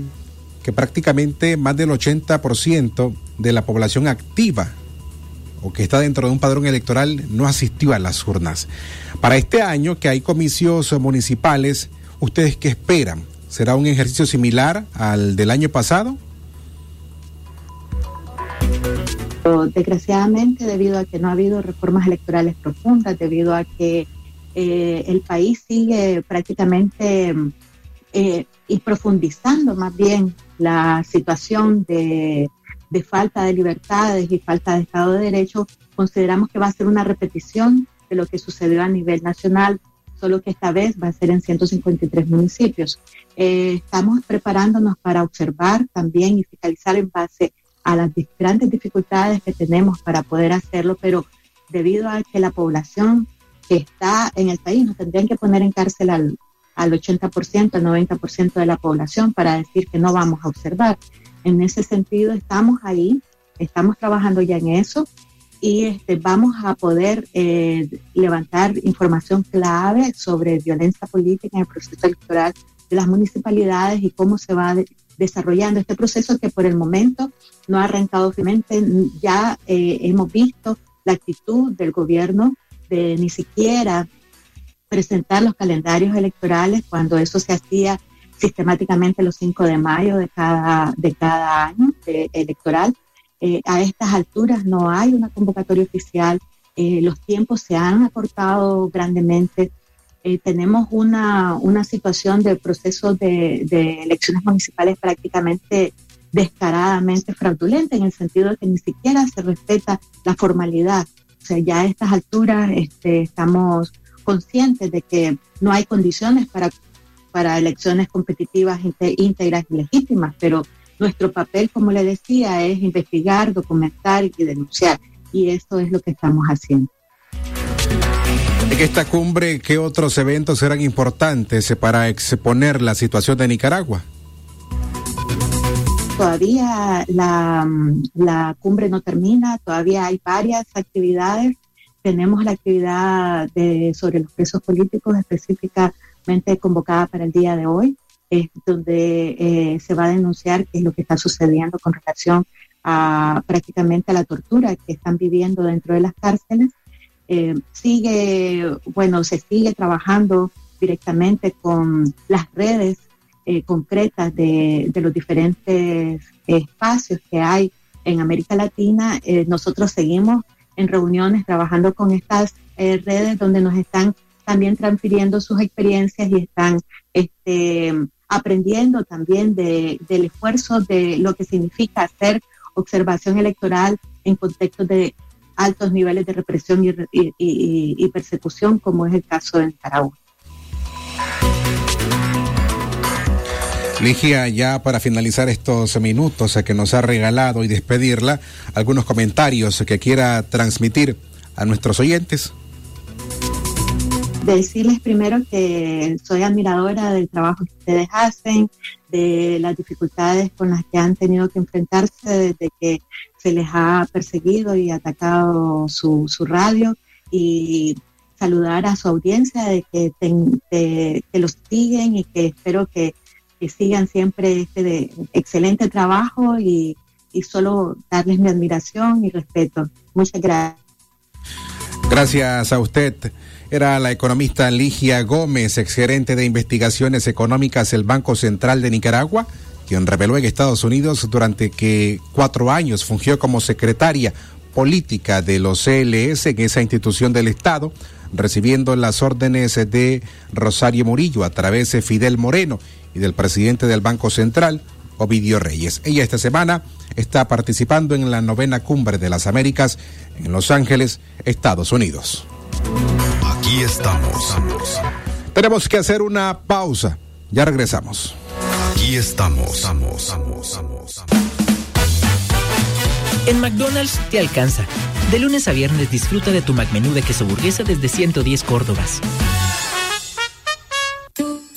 que prácticamente más del 80% de la población activa o que está dentro de un padrón electoral no asistió a las urnas. Para este año que hay comicios municipales, ¿ustedes qué esperan? ¿Será un ejercicio similar al del año pasado? Desgraciadamente, debido a que no ha habido reformas electorales profundas, debido a que eh, el país sigue prácticamente eh, y profundizando más bien la situación de, de falta de libertades y falta de Estado de Derecho, consideramos que va a ser una repetición de lo que sucedió a nivel nacional, solo que esta vez va a ser en 153 municipios. Eh, estamos preparándonos para observar también y fiscalizar en base a las grandes dificultades que tenemos para poder hacerlo, pero debido a que la población que está en el país, nos tendrían que poner en cárcel al, al 80%, al 90% de la población para decir que no vamos a observar. En ese sentido, estamos ahí, estamos trabajando ya en eso y este, vamos a poder eh, levantar información clave sobre violencia política en el proceso electoral de las municipalidades y cómo se va desarrollando este proceso que por el momento no ha arrancado firmemente. Ya eh, hemos visto la actitud del gobierno de ni siquiera presentar los calendarios electorales cuando eso se hacía sistemáticamente los 5 de mayo de cada, de cada año electoral. Eh, a estas alturas no hay una convocatoria oficial, eh, los tiempos se han acortado grandemente. Eh, tenemos una, una, situación de procesos de, de, elecciones municipales prácticamente descaradamente fraudulenta, en el sentido de que ni siquiera se respeta la formalidad. O sea, ya a estas alturas este, estamos conscientes de que no hay condiciones para, para elecciones competitivas íntegras y legítimas, pero nuestro papel, como le decía, es investigar, documentar y denunciar. Y eso es lo que estamos haciendo. En esta cumbre, ¿qué otros eventos serán importantes para exponer la situación de Nicaragua? Todavía la, la cumbre no termina, todavía hay varias actividades tenemos la actividad de, sobre los presos políticos específicamente convocada para el día de hoy, donde eh, se va a denunciar qué es lo que está sucediendo con relación a prácticamente a la tortura que están viviendo dentro de las cárceles. Eh, sigue, bueno, se sigue trabajando directamente con las redes eh, concretas de, de, los diferentes espacios que hay en América Latina. nosotros seguimos en reuniones trabajando con estas redes donde nos están también transfiriendo sus experiencias y están este, aprendiendo también de, del esfuerzo de lo que significa hacer observación electoral en contextos de altos niveles de represión y, y, y persecución, como es el caso de Nicaragua. Ligia, ya para finalizar estos minutos que nos ha regalado y despedirla, algunos comentarios que quiera transmitir a nuestros oyentes. Decirles primero que soy admiradora del trabajo que ustedes hacen, de las dificultades con las que han tenido que enfrentarse desde que se les ha perseguido y atacado su, su radio y saludar a su audiencia de que, que los siguen y que espero que que sigan siempre este de excelente trabajo y, y solo darles mi admiración y respeto. Muchas gracias. Gracias a usted. Era la economista Ligia Gómez, exgerente de investigaciones económicas del Banco Central de Nicaragua, quien reveló en Estados Unidos durante que cuatro años fungió como secretaria política de los CLS en esa institución del Estado, recibiendo las órdenes de Rosario Murillo a través de Fidel Moreno y del presidente del Banco Central, Ovidio Reyes. Ella esta semana está participando en la novena cumbre de las Américas en Los Ángeles, Estados Unidos. Aquí estamos. Tenemos que hacer una pausa. Ya regresamos. Aquí estamos. En McDonald's te alcanza. De lunes a viernes disfruta de tu McMenú de queso burguesa desde 110 Córdobas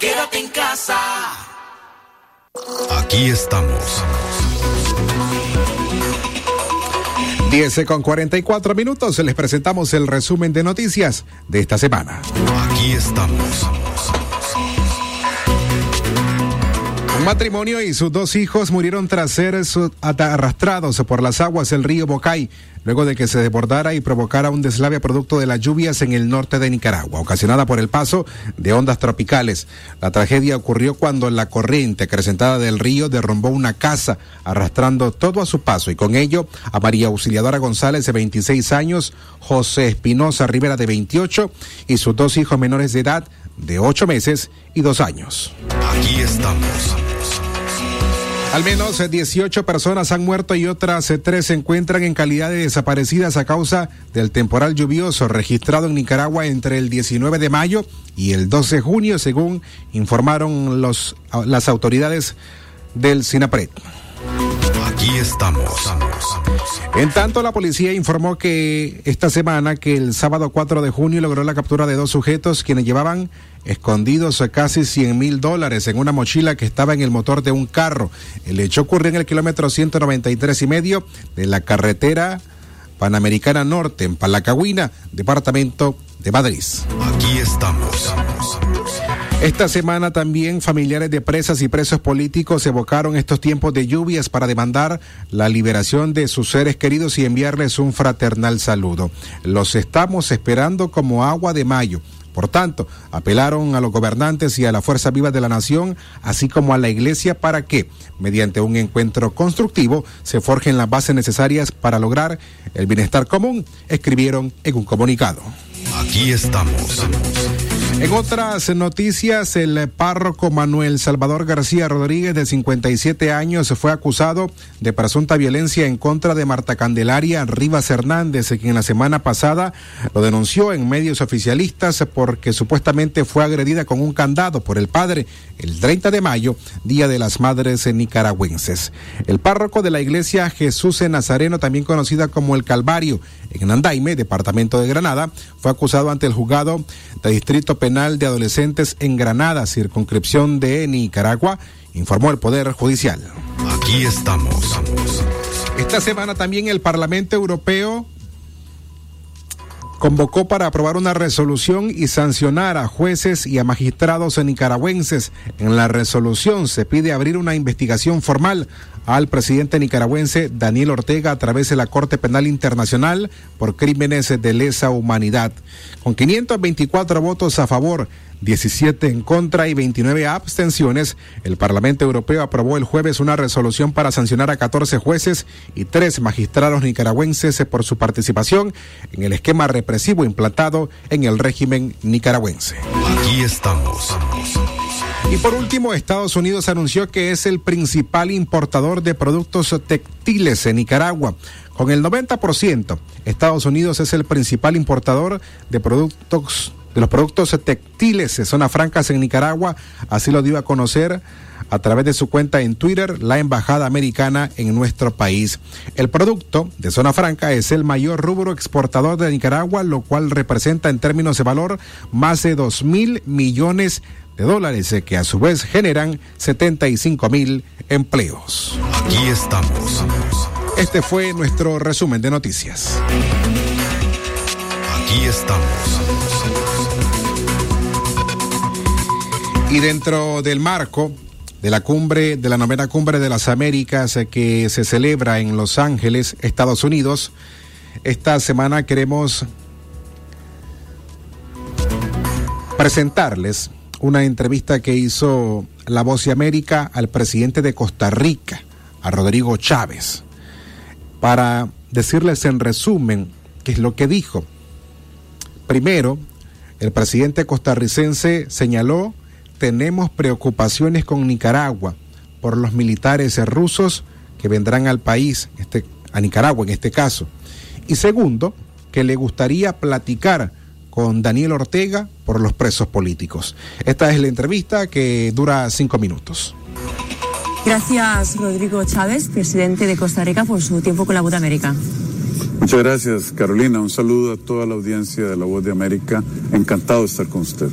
Quédate en casa. Aquí estamos. 10 con 44 minutos, les presentamos el resumen de noticias de esta semana. Aquí estamos. Un matrimonio y sus dos hijos murieron tras ser arrastrados por las aguas del río Bocay, luego de que se desbordara y provocara un deslave producto de las lluvias en el norte de Nicaragua, ocasionada por el paso de ondas tropicales. La tragedia ocurrió cuando la corriente acrecentada del río derrumbó una casa, arrastrando todo a su paso, y con ello a María Auxiliadora González, de 26 años, José Espinosa Rivera, de 28, y sus dos hijos menores de edad, de 8 meses y 2 años. Aquí estamos. Al menos eh, 18 personas han muerto y otras eh, tres se encuentran en calidad de desaparecidas a causa del temporal lluvioso registrado en Nicaragua entre el 19 de mayo y el 12 de junio, según informaron los, a- las autoridades del SINAPRED. Aquí estamos. En tanto, la policía informó que esta semana, que el sábado 4 de junio logró la captura de dos sujetos quienes llevaban escondidos casi 100 mil dólares en una mochila que estaba en el motor de un carro. El hecho ocurrió en el kilómetro 193 y medio de la carretera Panamericana Norte, en Palacahuina, departamento de Madrid. Aquí estamos. Esta semana también familiares de presas y presos políticos evocaron estos tiempos de lluvias para demandar la liberación de sus seres queridos y enviarles un fraternal saludo. Los estamos esperando como agua de mayo. Por tanto, apelaron a los gobernantes y a la fuerza viva de la nación, así como a la iglesia, para que, mediante un encuentro constructivo, se forjen las bases necesarias para lograr el bienestar común, escribieron en un comunicado. Aquí estamos. En otras noticias, el párroco Manuel Salvador García Rodríguez, de 57 años, fue acusado de presunta violencia en contra de Marta Candelaria Rivas Hernández, quien la semana pasada lo denunció en medios oficialistas porque supuestamente fue agredida con un candado por el padre el 30 de mayo, Día de las Madres Nicaragüenses. El párroco de la iglesia Jesús en Nazareno, también conocida como el Calvario, en Andaime, departamento de Granada, fue acusado ante el juzgado de Distrito Penal de Adolescentes en Granada, circunscripción de Nicaragua, informó el Poder Judicial. Aquí estamos. Esta semana también el Parlamento Europeo convocó para aprobar una resolución y sancionar a jueces y a magistrados nicaragüenses. En la resolución se pide abrir una investigación formal al presidente nicaragüense Daniel Ortega a través de la Corte Penal Internacional por crímenes de lesa humanidad. Con 524 votos a favor, 17 en contra y 29 abstenciones, el Parlamento Europeo aprobó el jueves una resolución para sancionar a 14 jueces y tres magistrados nicaragüenses por su participación en el esquema represivo implantado en el régimen nicaragüense. Aquí estamos. Y por último, Estados Unidos anunció que es el principal importador de productos textiles en Nicaragua. Con el 90%, Estados Unidos es el principal importador de productos de los productos textiles de zona francas en Nicaragua, así lo dio a conocer a través de su cuenta en Twitter la embajada americana en nuestro país. El producto de zona franca es el mayor rubro exportador de Nicaragua, lo cual representa en términos de valor más de dos mil millones de dólares, eh, que a su vez generan 75 mil empleos. Aquí estamos. Este fue nuestro resumen de noticias. Aquí estamos. Y dentro del marco de la cumbre, de la novena cumbre de las Américas eh, que se celebra en Los Ángeles, Estados Unidos, esta semana queremos presentarles una entrevista que hizo La Voz de América al presidente de Costa Rica, a Rodrigo Chávez, para decirles en resumen qué es lo que dijo. Primero, El presidente costarricense señaló, tenemos preocupaciones con Nicaragua por los militares rusos que vendrán al país, este, a Nicaragua en este caso. Y segundo, que le gustaría platicar con Daniel Ortega por los presos políticos. Esta es la entrevista que dura cinco minutos. Gracias, Rodrigo Chávez, presidente de Costa Rica, por su tiempo con la Voz de América. Muchas gracias, Carolina. Un saludo a toda la audiencia de la Voz de América. Encantado de estar con usted.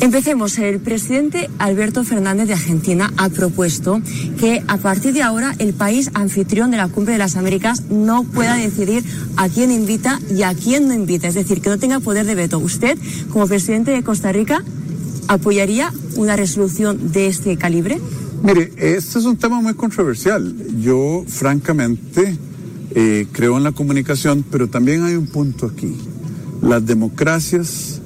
Empecemos. El presidente Alberto Fernández de Argentina ha propuesto que a partir de ahora el país anfitrión de la Cumbre de las Américas no pueda decidir a quién invita y a quién no invita. Es decir, que no tenga poder de veto. ¿Usted, como presidente de Costa Rica, apoyaría una resolución de este calibre? Mire, este es un tema muy controversial. Yo, francamente, eh, creo en la comunicación, pero también hay un punto aquí. Las democracias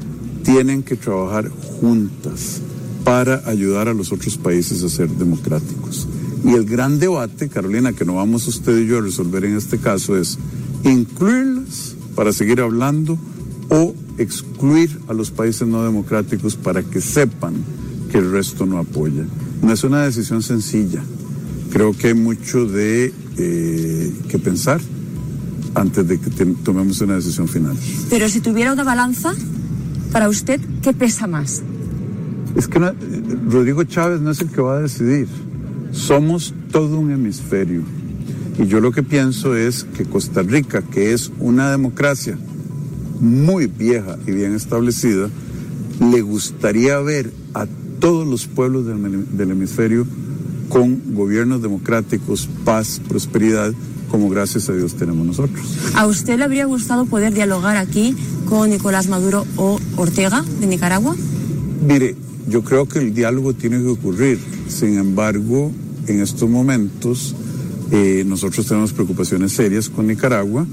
tienen que trabajar juntas para ayudar a los otros países a ser democráticos. Y el gran debate, Carolina, que no vamos usted y yo a resolver en este caso es incluirlas para seguir hablando o excluir a los países no democráticos para que sepan que el resto no apoya. No es una decisión sencilla. Creo que hay mucho de eh, que pensar antes de que tomemos una decisión final. Pero si tuviera una balanza, para usted, ¿qué pesa más? Es que Rodrigo Chávez no es el que va a decidir. Somos todo un hemisferio. Y yo lo que pienso es que Costa Rica, que es una democracia muy vieja y bien establecida, le gustaría ver a todos los pueblos del, hemisferio con gobiernos democráticos, paz, prosperidad, como gracias a Dios tenemos nosotros. ¿A usted le habría gustado poder dialogar aquí con Nicolás Maduro o Ortega de Nicaragua? Mire, yo creo que el diálogo tiene que ocurrir. Sin embargo, en estos momentos eh, nosotros tenemos preocupaciones serias con Nicaragua.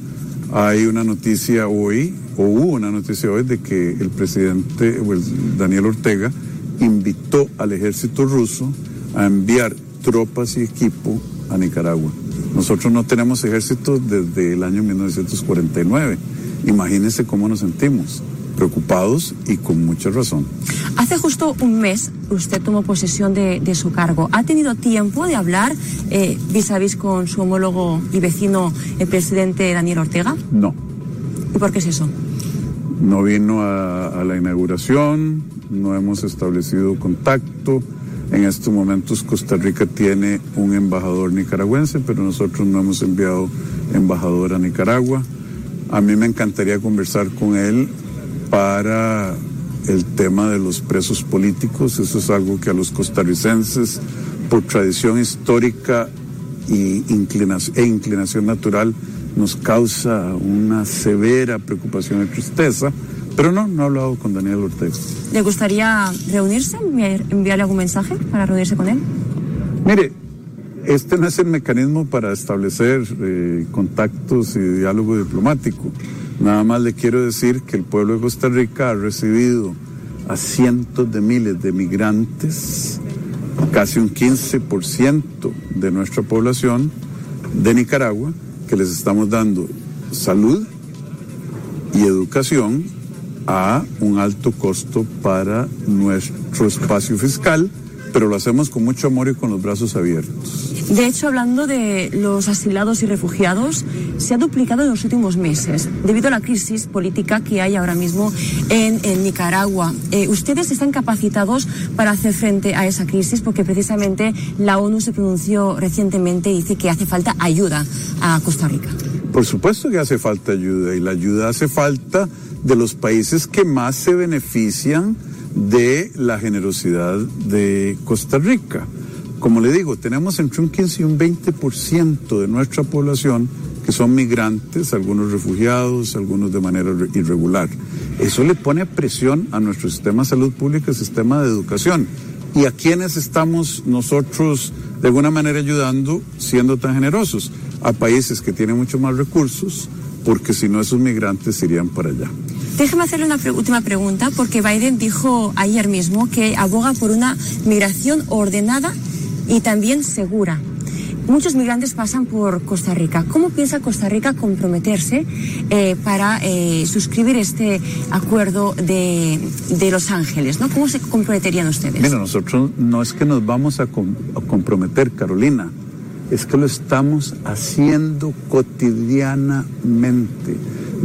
Hay una noticia hoy, o hubo una noticia hoy, de que el presidente Daniel Ortega invitó al ejército ruso a enviar tropas y equipo a Nicaragua. Nosotros no tenemos ejército desde el año 1949. Imagínense cómo nos sentimos, preocupados y con mucha razón. Hace justo un mes usted tomó posesión de, su cargo. ¿Ha tenido tiempo de hablar eh, vis a vis con su homólogo y vecino, el presidente Daniel Ortega? No. ¿Y por qué es eso? No vino a la inauguración, no hemos establecido contacto. En estos momentos Costa Rica tiene un embajador nicaragüense, pero nosotros no hemos enviado embajador a Nicaragua. A mí me encantaría conversar con él para el tema de los presos políticos. Eso es algo que a los costarricenses, por tradición histórica e inclinación natural, nos causa una severa preocupación y tristeza. Pero no, no he hablado con Daniel Ortega. ¿Le gustaría reunirse, enviarle algún mensaje para reunirse con él? Mire, este no es el mecanismo para establecer eh, contactos y diálogo diplomático. Nada más le quiero decir que el pueblo de Costa Rica ha recibido a cientos de miles de migrantes, casi un 15% de nuestra población de Nicaragua, que les estamos dando salud y educación a un alto costo para nuestro espacio fiscal, pero lo hacemos con mucho amor y con los brazos abiertos. De hecho, hablando de los asilados y refugiados, se ha duplicado en los últimos meses debido a la crisis política que hay ahora mismo en, Nicaragua. Eh, ¿Ustedes están capacitados para hacer frente a esa crisis? Porque precisamente la ONU se pronunció recientemente y dice que hace falta ayuda a Costa Rica. Por supuesto que hace falta ayuda y la ayuda hace falta de los países que más se benefician de la generosidad de Costa Rica. Como le digo, tenemos entre un 15 y un 20% de nuestra población que son migrantes, algunos refugiados, algunos de manera irregular. Eso le pone presión a nuestro sistema de salud pública y sistema de educación. ¿Y a quienes estamos nosotros de alguna manera ayudando siendo tan generosos? A países que tienen mucho más recursos, porque si no esos migrantes irían para allá. Déjeme hacerle una última pregunta, porque Biden dijo ayer mismo que aboga por una migración ordenada y también segura. muchos migrantes pasan por Costa Rica. ¿Cómo piensa Costa Rica comprometerse eh, para eh, suscribir este acuerdo de, de, Los Ángeles? ¿no? ¿Cómo se comprometerían ustedes? Mira, nosotros no es que nos vamos a, com a comprometer, Carolina, es que lo estamos haciendo cotidianamente,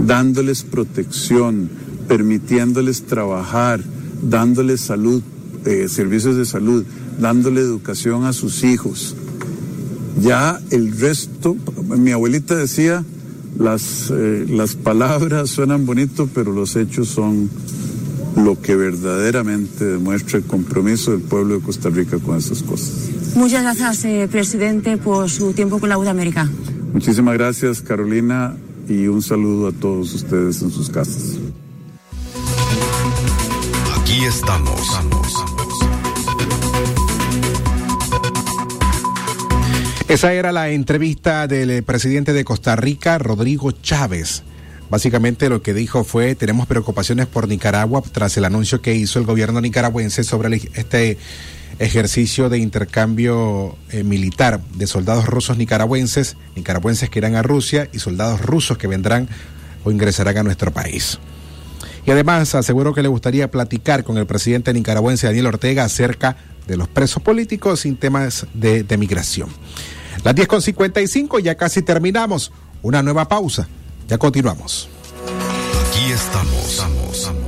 dándoles protección, permitiéndoles trabajar, dándoles salud, eh, servicios de salud, dándole educación a sus hijos. Ya el resto, mi abuelita decía, las, eh, las palabras suenan bonito, pero los hechos son lo que verdaderamente demuestra el compromiso del pueblo de Costa Rica con esas cosas. Muchas gracias, eh, presidente, por su tiempo con la UDA América. Muchísimas gracias, Carolina, y un saludo a todos ustedes en sus casas. Aquí estamos. Esa era la entrevista del eh, presidente de Costa Rica, Rodrigo Chávez. Básicamente lo que dijo fue, tenemos preocupaciones por Nicaragua tras el anuncio que hizo el gobierno nicaragüense sobre este ejercicio de intercambio eh, militar de soldados rusos nicaragüenses, nicaragüenses que irán a Rusia y soldados rusos que vendrán o ingresarán a nuestro país. Y además aseguró que le gustaría platicar con el presidente nicaragüense Daniel Ortega acerca de los presos políticos sin temas de, migración. Las 10.55 ya casi terminamos. Una nueva pausa. Ya continuamos. Aquí estamos.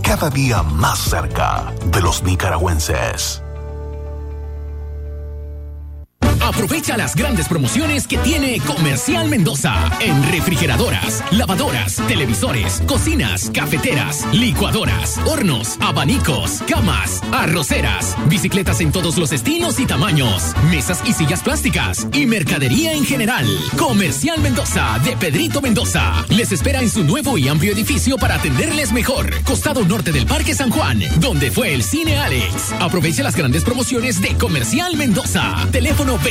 cada día más cerca de los nicaragüenses. Aprovecha las grandes promociones que tiene Comercial Mendoza en refrigeradoras, lavadoras, televisores, cocinas, cafeteras, licuadoras, hornos, abanicos, camas, arroceras, bicicletas en todos los estilos y tamaños, mesas y sillas plásticas y mercadería en general. Comercial Mendoza de Pedrito Mendoza les espera en su nuevo y amplio edificio para atenderles mejor. Costado norte del Parque San Juan, donde fue el Cine Alex. Aprovecha las grandes promociones de Comercial Mendoza. Teléfono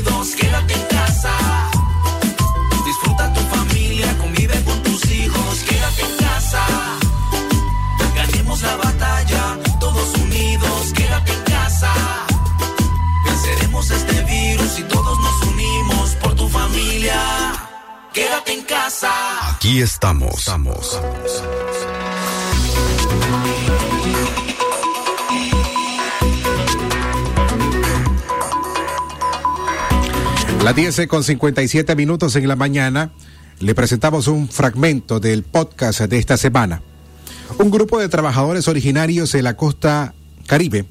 quédate en casa. Disfruta tu familia, convive con tus hijos, quédate en casa. Ganemos la batalla, todos unidos, quédate en casa. Venceremos este virus y todos nos unimos por tu familia. Quédate en casa. Aquí estamos. estamos. Las 10 con 57 minutos en la mañana le presentamos un fragmento del podcast de esta semana. Un grupo de trabajadores originarios de la costa caribe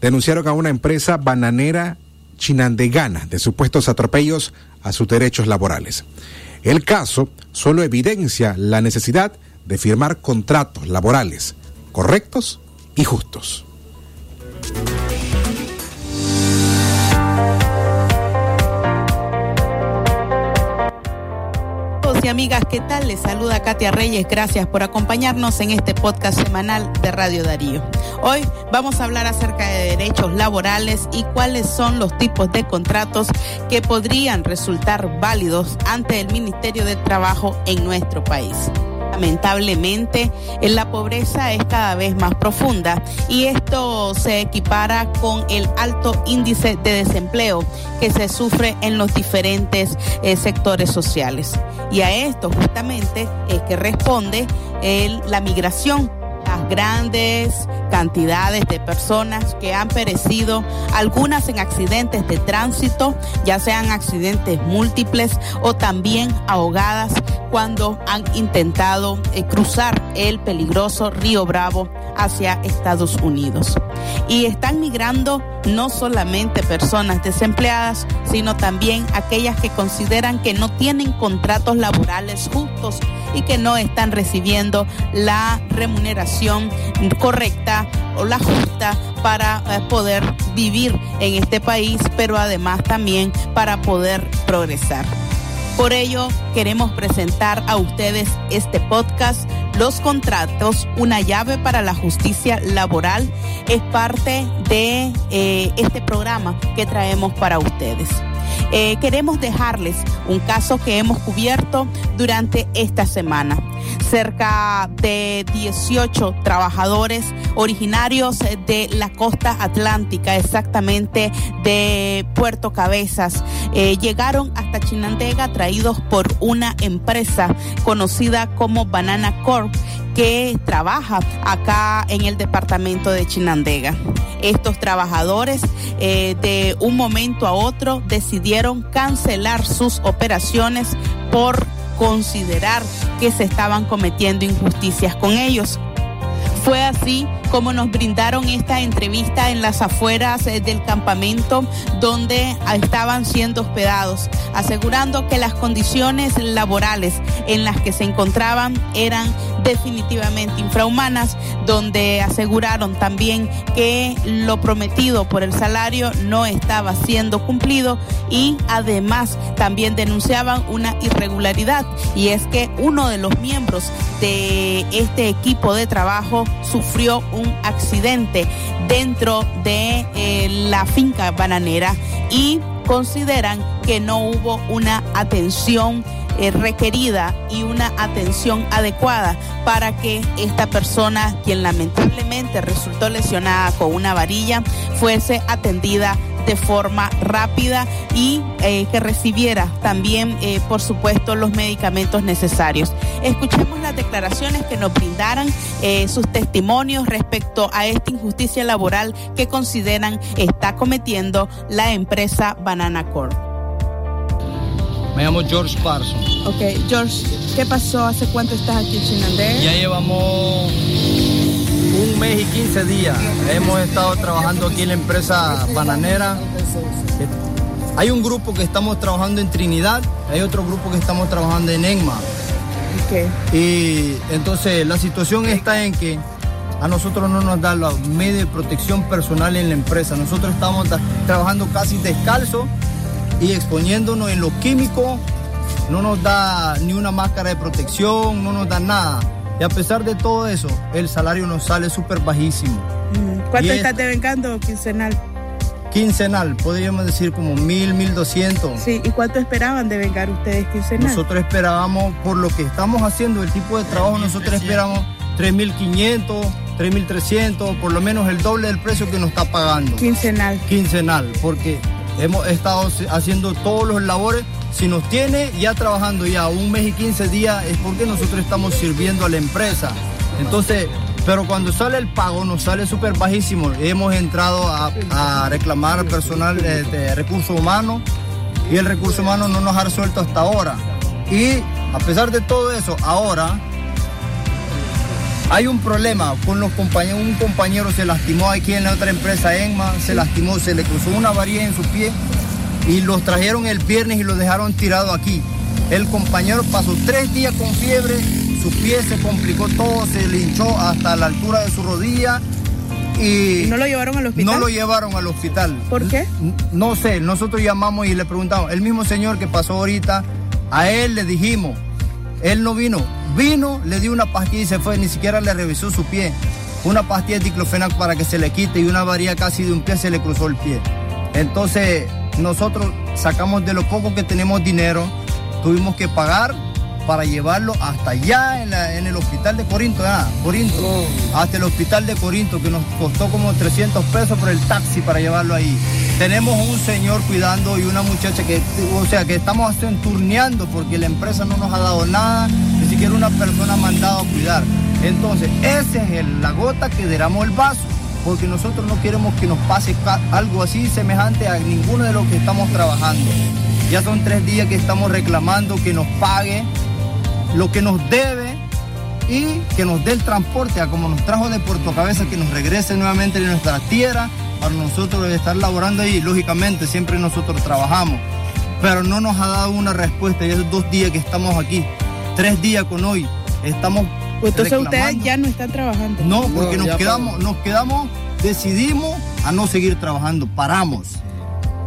denunciaron a una empresa bananera chinandegana de supuestos atropellos a sus derechos laborales. El caso solo evidencia la necesidad de firmar contratos laborales correctos y justos. Y amigas, ¿qué tal? Les saluda Katia Reyes. Gracias por acompañarnos en este podcast semanal de Radio Darío. Hoy vamos a hablar acerca de derechos laborales y cuáles son los tipos de contratos que podrían resultar válidos ante el Ministerio de Trabajo en nuestro país. Lamentablemente, la pobreza es cada vez más profunda y esto se equipara con el alto índice de desempleo que se sufre en los diferentes eh, sectores sociales. Y a esto justamente es que responde el, la migración las grandes cantidades de personas que han perecido, algunas en accidentes de tránsito, ya sean accidentes múltiples o también ahogadas cuando han intentado eh, cruzar el peligroso río Bravo hacia Estados Unidos. Y están migrando no solamente personas desempleadas, sino también aquellas que consideran que no tienen contratos laborales justos y que no están recibiendo la remuneración correcta o la justa para eh, poder vivir en este país, pero además también para poder progresar. Por ello, queremos presentar a ustedes este podcast, Los Contratos, una llave para la justicia laboral. Es parte de eh, este programa que traemos para ustedes. Eh, queremos dejarles un caso que hemos cubierto durante esta semana. Cerca de 18 trabajadores originarios de la costa atlántica, exactamente de Puerto Cabezas, eh, llegaron hasta Chinandega traídos por una empresa conocida como Banana Corp que trabaja acá en el departamento de Chinandega. Estos trabajadores eh, de un momento a otro decidieron cancelar sus operaciones por considerar que se estaban cometiendo injusticias con ellos. Fue así como nos brindaron esta entrevista en las afueras eh, del campamento donde estaban siendo hospedados, asegurando que las condiciones laborales en las que se encontraban eran definitivamente infrahumanas, donde aseguraron también que lo prometido por el salario no estaba siendo cumplido y además también denunciaban una irregularidad y es que uno de los miembros de este equipo de trabajo sufrió un accidente dentro de eh, la finca bananera y consideran que no hubo una atención eh, requerida y una atención adecuada para que esta persona, quien lamentablemente resultó lesionada con una varilla, fuese atendida de forma rápida y eh, que recibiera también, eh, por supuesto, los medicamentos necesarios. Escuchemos las declaraciones que nos brindaran eh, sus testimonios respecto a esta injusticia laboral que consideran está cometiendo la empresa Banana Corp. Me llamo George Parson. Ok, George, ¿qué pasó? ¿Hace cuánto estás aquí en Chinandega? Ya llevamos un mes y 15 días. Hemos estado trabajando aquí en la empresa bananera. Hay un grupo que estamos trabajando en Trinidad, hay otro grupo que estamos trabajando en Enma. Y entonces la situación está en que a nosotros no nos dan los medios de protección personal en la empresa. Nosotros estamos trabajando casi descalzo y exponiéndonos en lo químico. No nos da ni una máscara de protección, no nos da nada. Y a pesar de todo eso, el salario nos sale súper bajísimo. Mm, ¿Cuánto estás devengando quincenal? Quincenal, podríamos decir como mil, mil doscientos. Sí, ¿y cuánto esperaban de vengar ustedes quincenal? Nosotros esperábamos, por lo que estamos haciendo, el tipo de trabajo, nosotros esperamos 3.500, 3.300, por lo menos el doble del precio que nos está pagando. Quincenal. Quincenal, porque hemos estado haciendo todos los labores si nos tiene ya trabajando ya un mes y 15 días es porque nosotros estamos sirviendo a la empresa. Entonces, pero cuando sale el pago nos sale súper bajísimo. Hemos entrado a, reclamar al personal de, recursos humanos y el recurso humano no nos ha resuelto hasta ahora. Y a pesar de todo eso, ahora hay un problema con los compañeros. Un compañero se lastimó aquí en la otra empresa, Enma, se lastimó, se le cruzó una varilla en su pie y los trajeron el viernes y los dejaron tirado aquí. El compañero pasó tres días con fiebre, su pie se complicó todo, se le hinchó hasta la altura de su rodilla. Y no lo llevaron al hospital? No lo llevaron al hospital. ¿Por qué? No sé, nosotros llamamos y le preguntamos. El mismo señor que pasó ahorita, a él le dijimos, él no vino. Vino, le dio una pastilla y se fue, ni siquiera le revisó su pie. Una pastilla de diclofenac para que se le quite y una varilla casi de un pie se le cruzó el pie. Entonces, nosotros sacamos de lo poco que tenemos dinero, tuvimos que pagar para llevarlo hasta allá en, el hospital de Corinto, ah, Corinto, hasta el hospital de Corinto, que nos costó como 300 pesos por el taxi para llevarlo ahí. Tenemos un señor cuidando y una muchacha que, o sea, que estamos turneando porque la empresa no nos ha dado nada, ni siquiera una persona ha mandado a cuidar. Entonces, esa es el- la gota que derramó el vaso, porque nosotros no queremos que nos pase algo así semejante a ninguno de los que estamos trabajando. Ya son tres días que estamos reclamando que nos pague lo que nos debe y que nos dé el transporte a como nos trajo de Puerto Cabeza, que nos regrese nuevamente de nuestra tierra para nosotros estar laborando ahí. Lógicamente, siempre nosotros trabajamos, pero no nos ha dado una respuesta. Y esos dos días que estamos aquí, tres días con hoy, estamos. Entonces ustedes ya no están trabajando. No, porque No, nos quedamos, nos quedamos, decidimos a no seguir trabajando, paramos.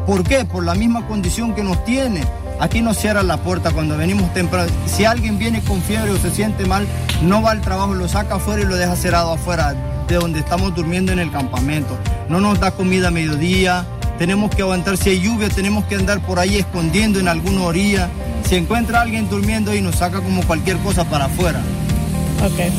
¿Por qué? Por la misma condición que nos tiene. Aquí nos cierra la puerta cuando venimos temprano. Si alguien viene con fiebre o se siente mal, no va al trabajo, lo saca afuera y lo deja cerrado afuera de donde estamos durmiendo en el campamento. No nos da comida a mediodía, tenemos que aguantar. Si hay lluvia, tenemos que andar por ahí escondiendo en alguna orilla. Si encuentra a alguien durmiendo y nos saca como cualquier cosa para afuera.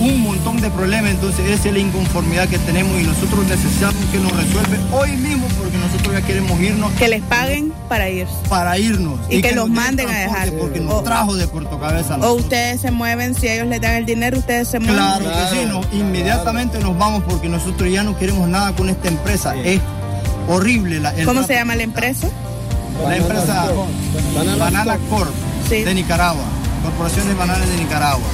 Un montón de problemas, entonces esa es la inconformidad que tenemos y nosotros necesitamos que nos resuelve hoy mismo porque nosotros ya queremos irnos. Que les paguen para irse. Para irnos. Y, que, los nos den manden a dejar. Porque nos trajo de Puerto Cabeza. O ustedes se mueven, si ellos les dan el dinero, ustedes se mueven. Claro que sí, no, inmediatamente nos vamos porque nosotros ya no queremos nada con esta empresa. Es horrible la el ¿Cómo se llama la empresa? La empresa Banana Corp de Nicaragua. Corporación de Bananas de Nicaragua.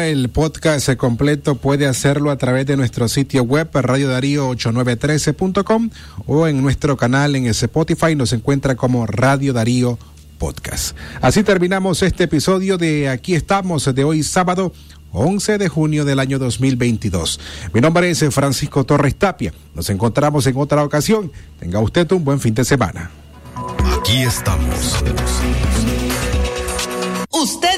El podcast completo puede hacerlo a través de nuestro sitio web radiodarío8913.com o en nuestro canal en Spotify nos encuentra como Radio Darío Podcast. Así terminamos este episodio de Aquí estamos de hoy sábado 11 de junio del año 2022. Mi nombre es Francisco Torres Tapia. Nos encontramos en otra ocasión. Tenga usted un buen fin de semana. Aquí estamos. Usted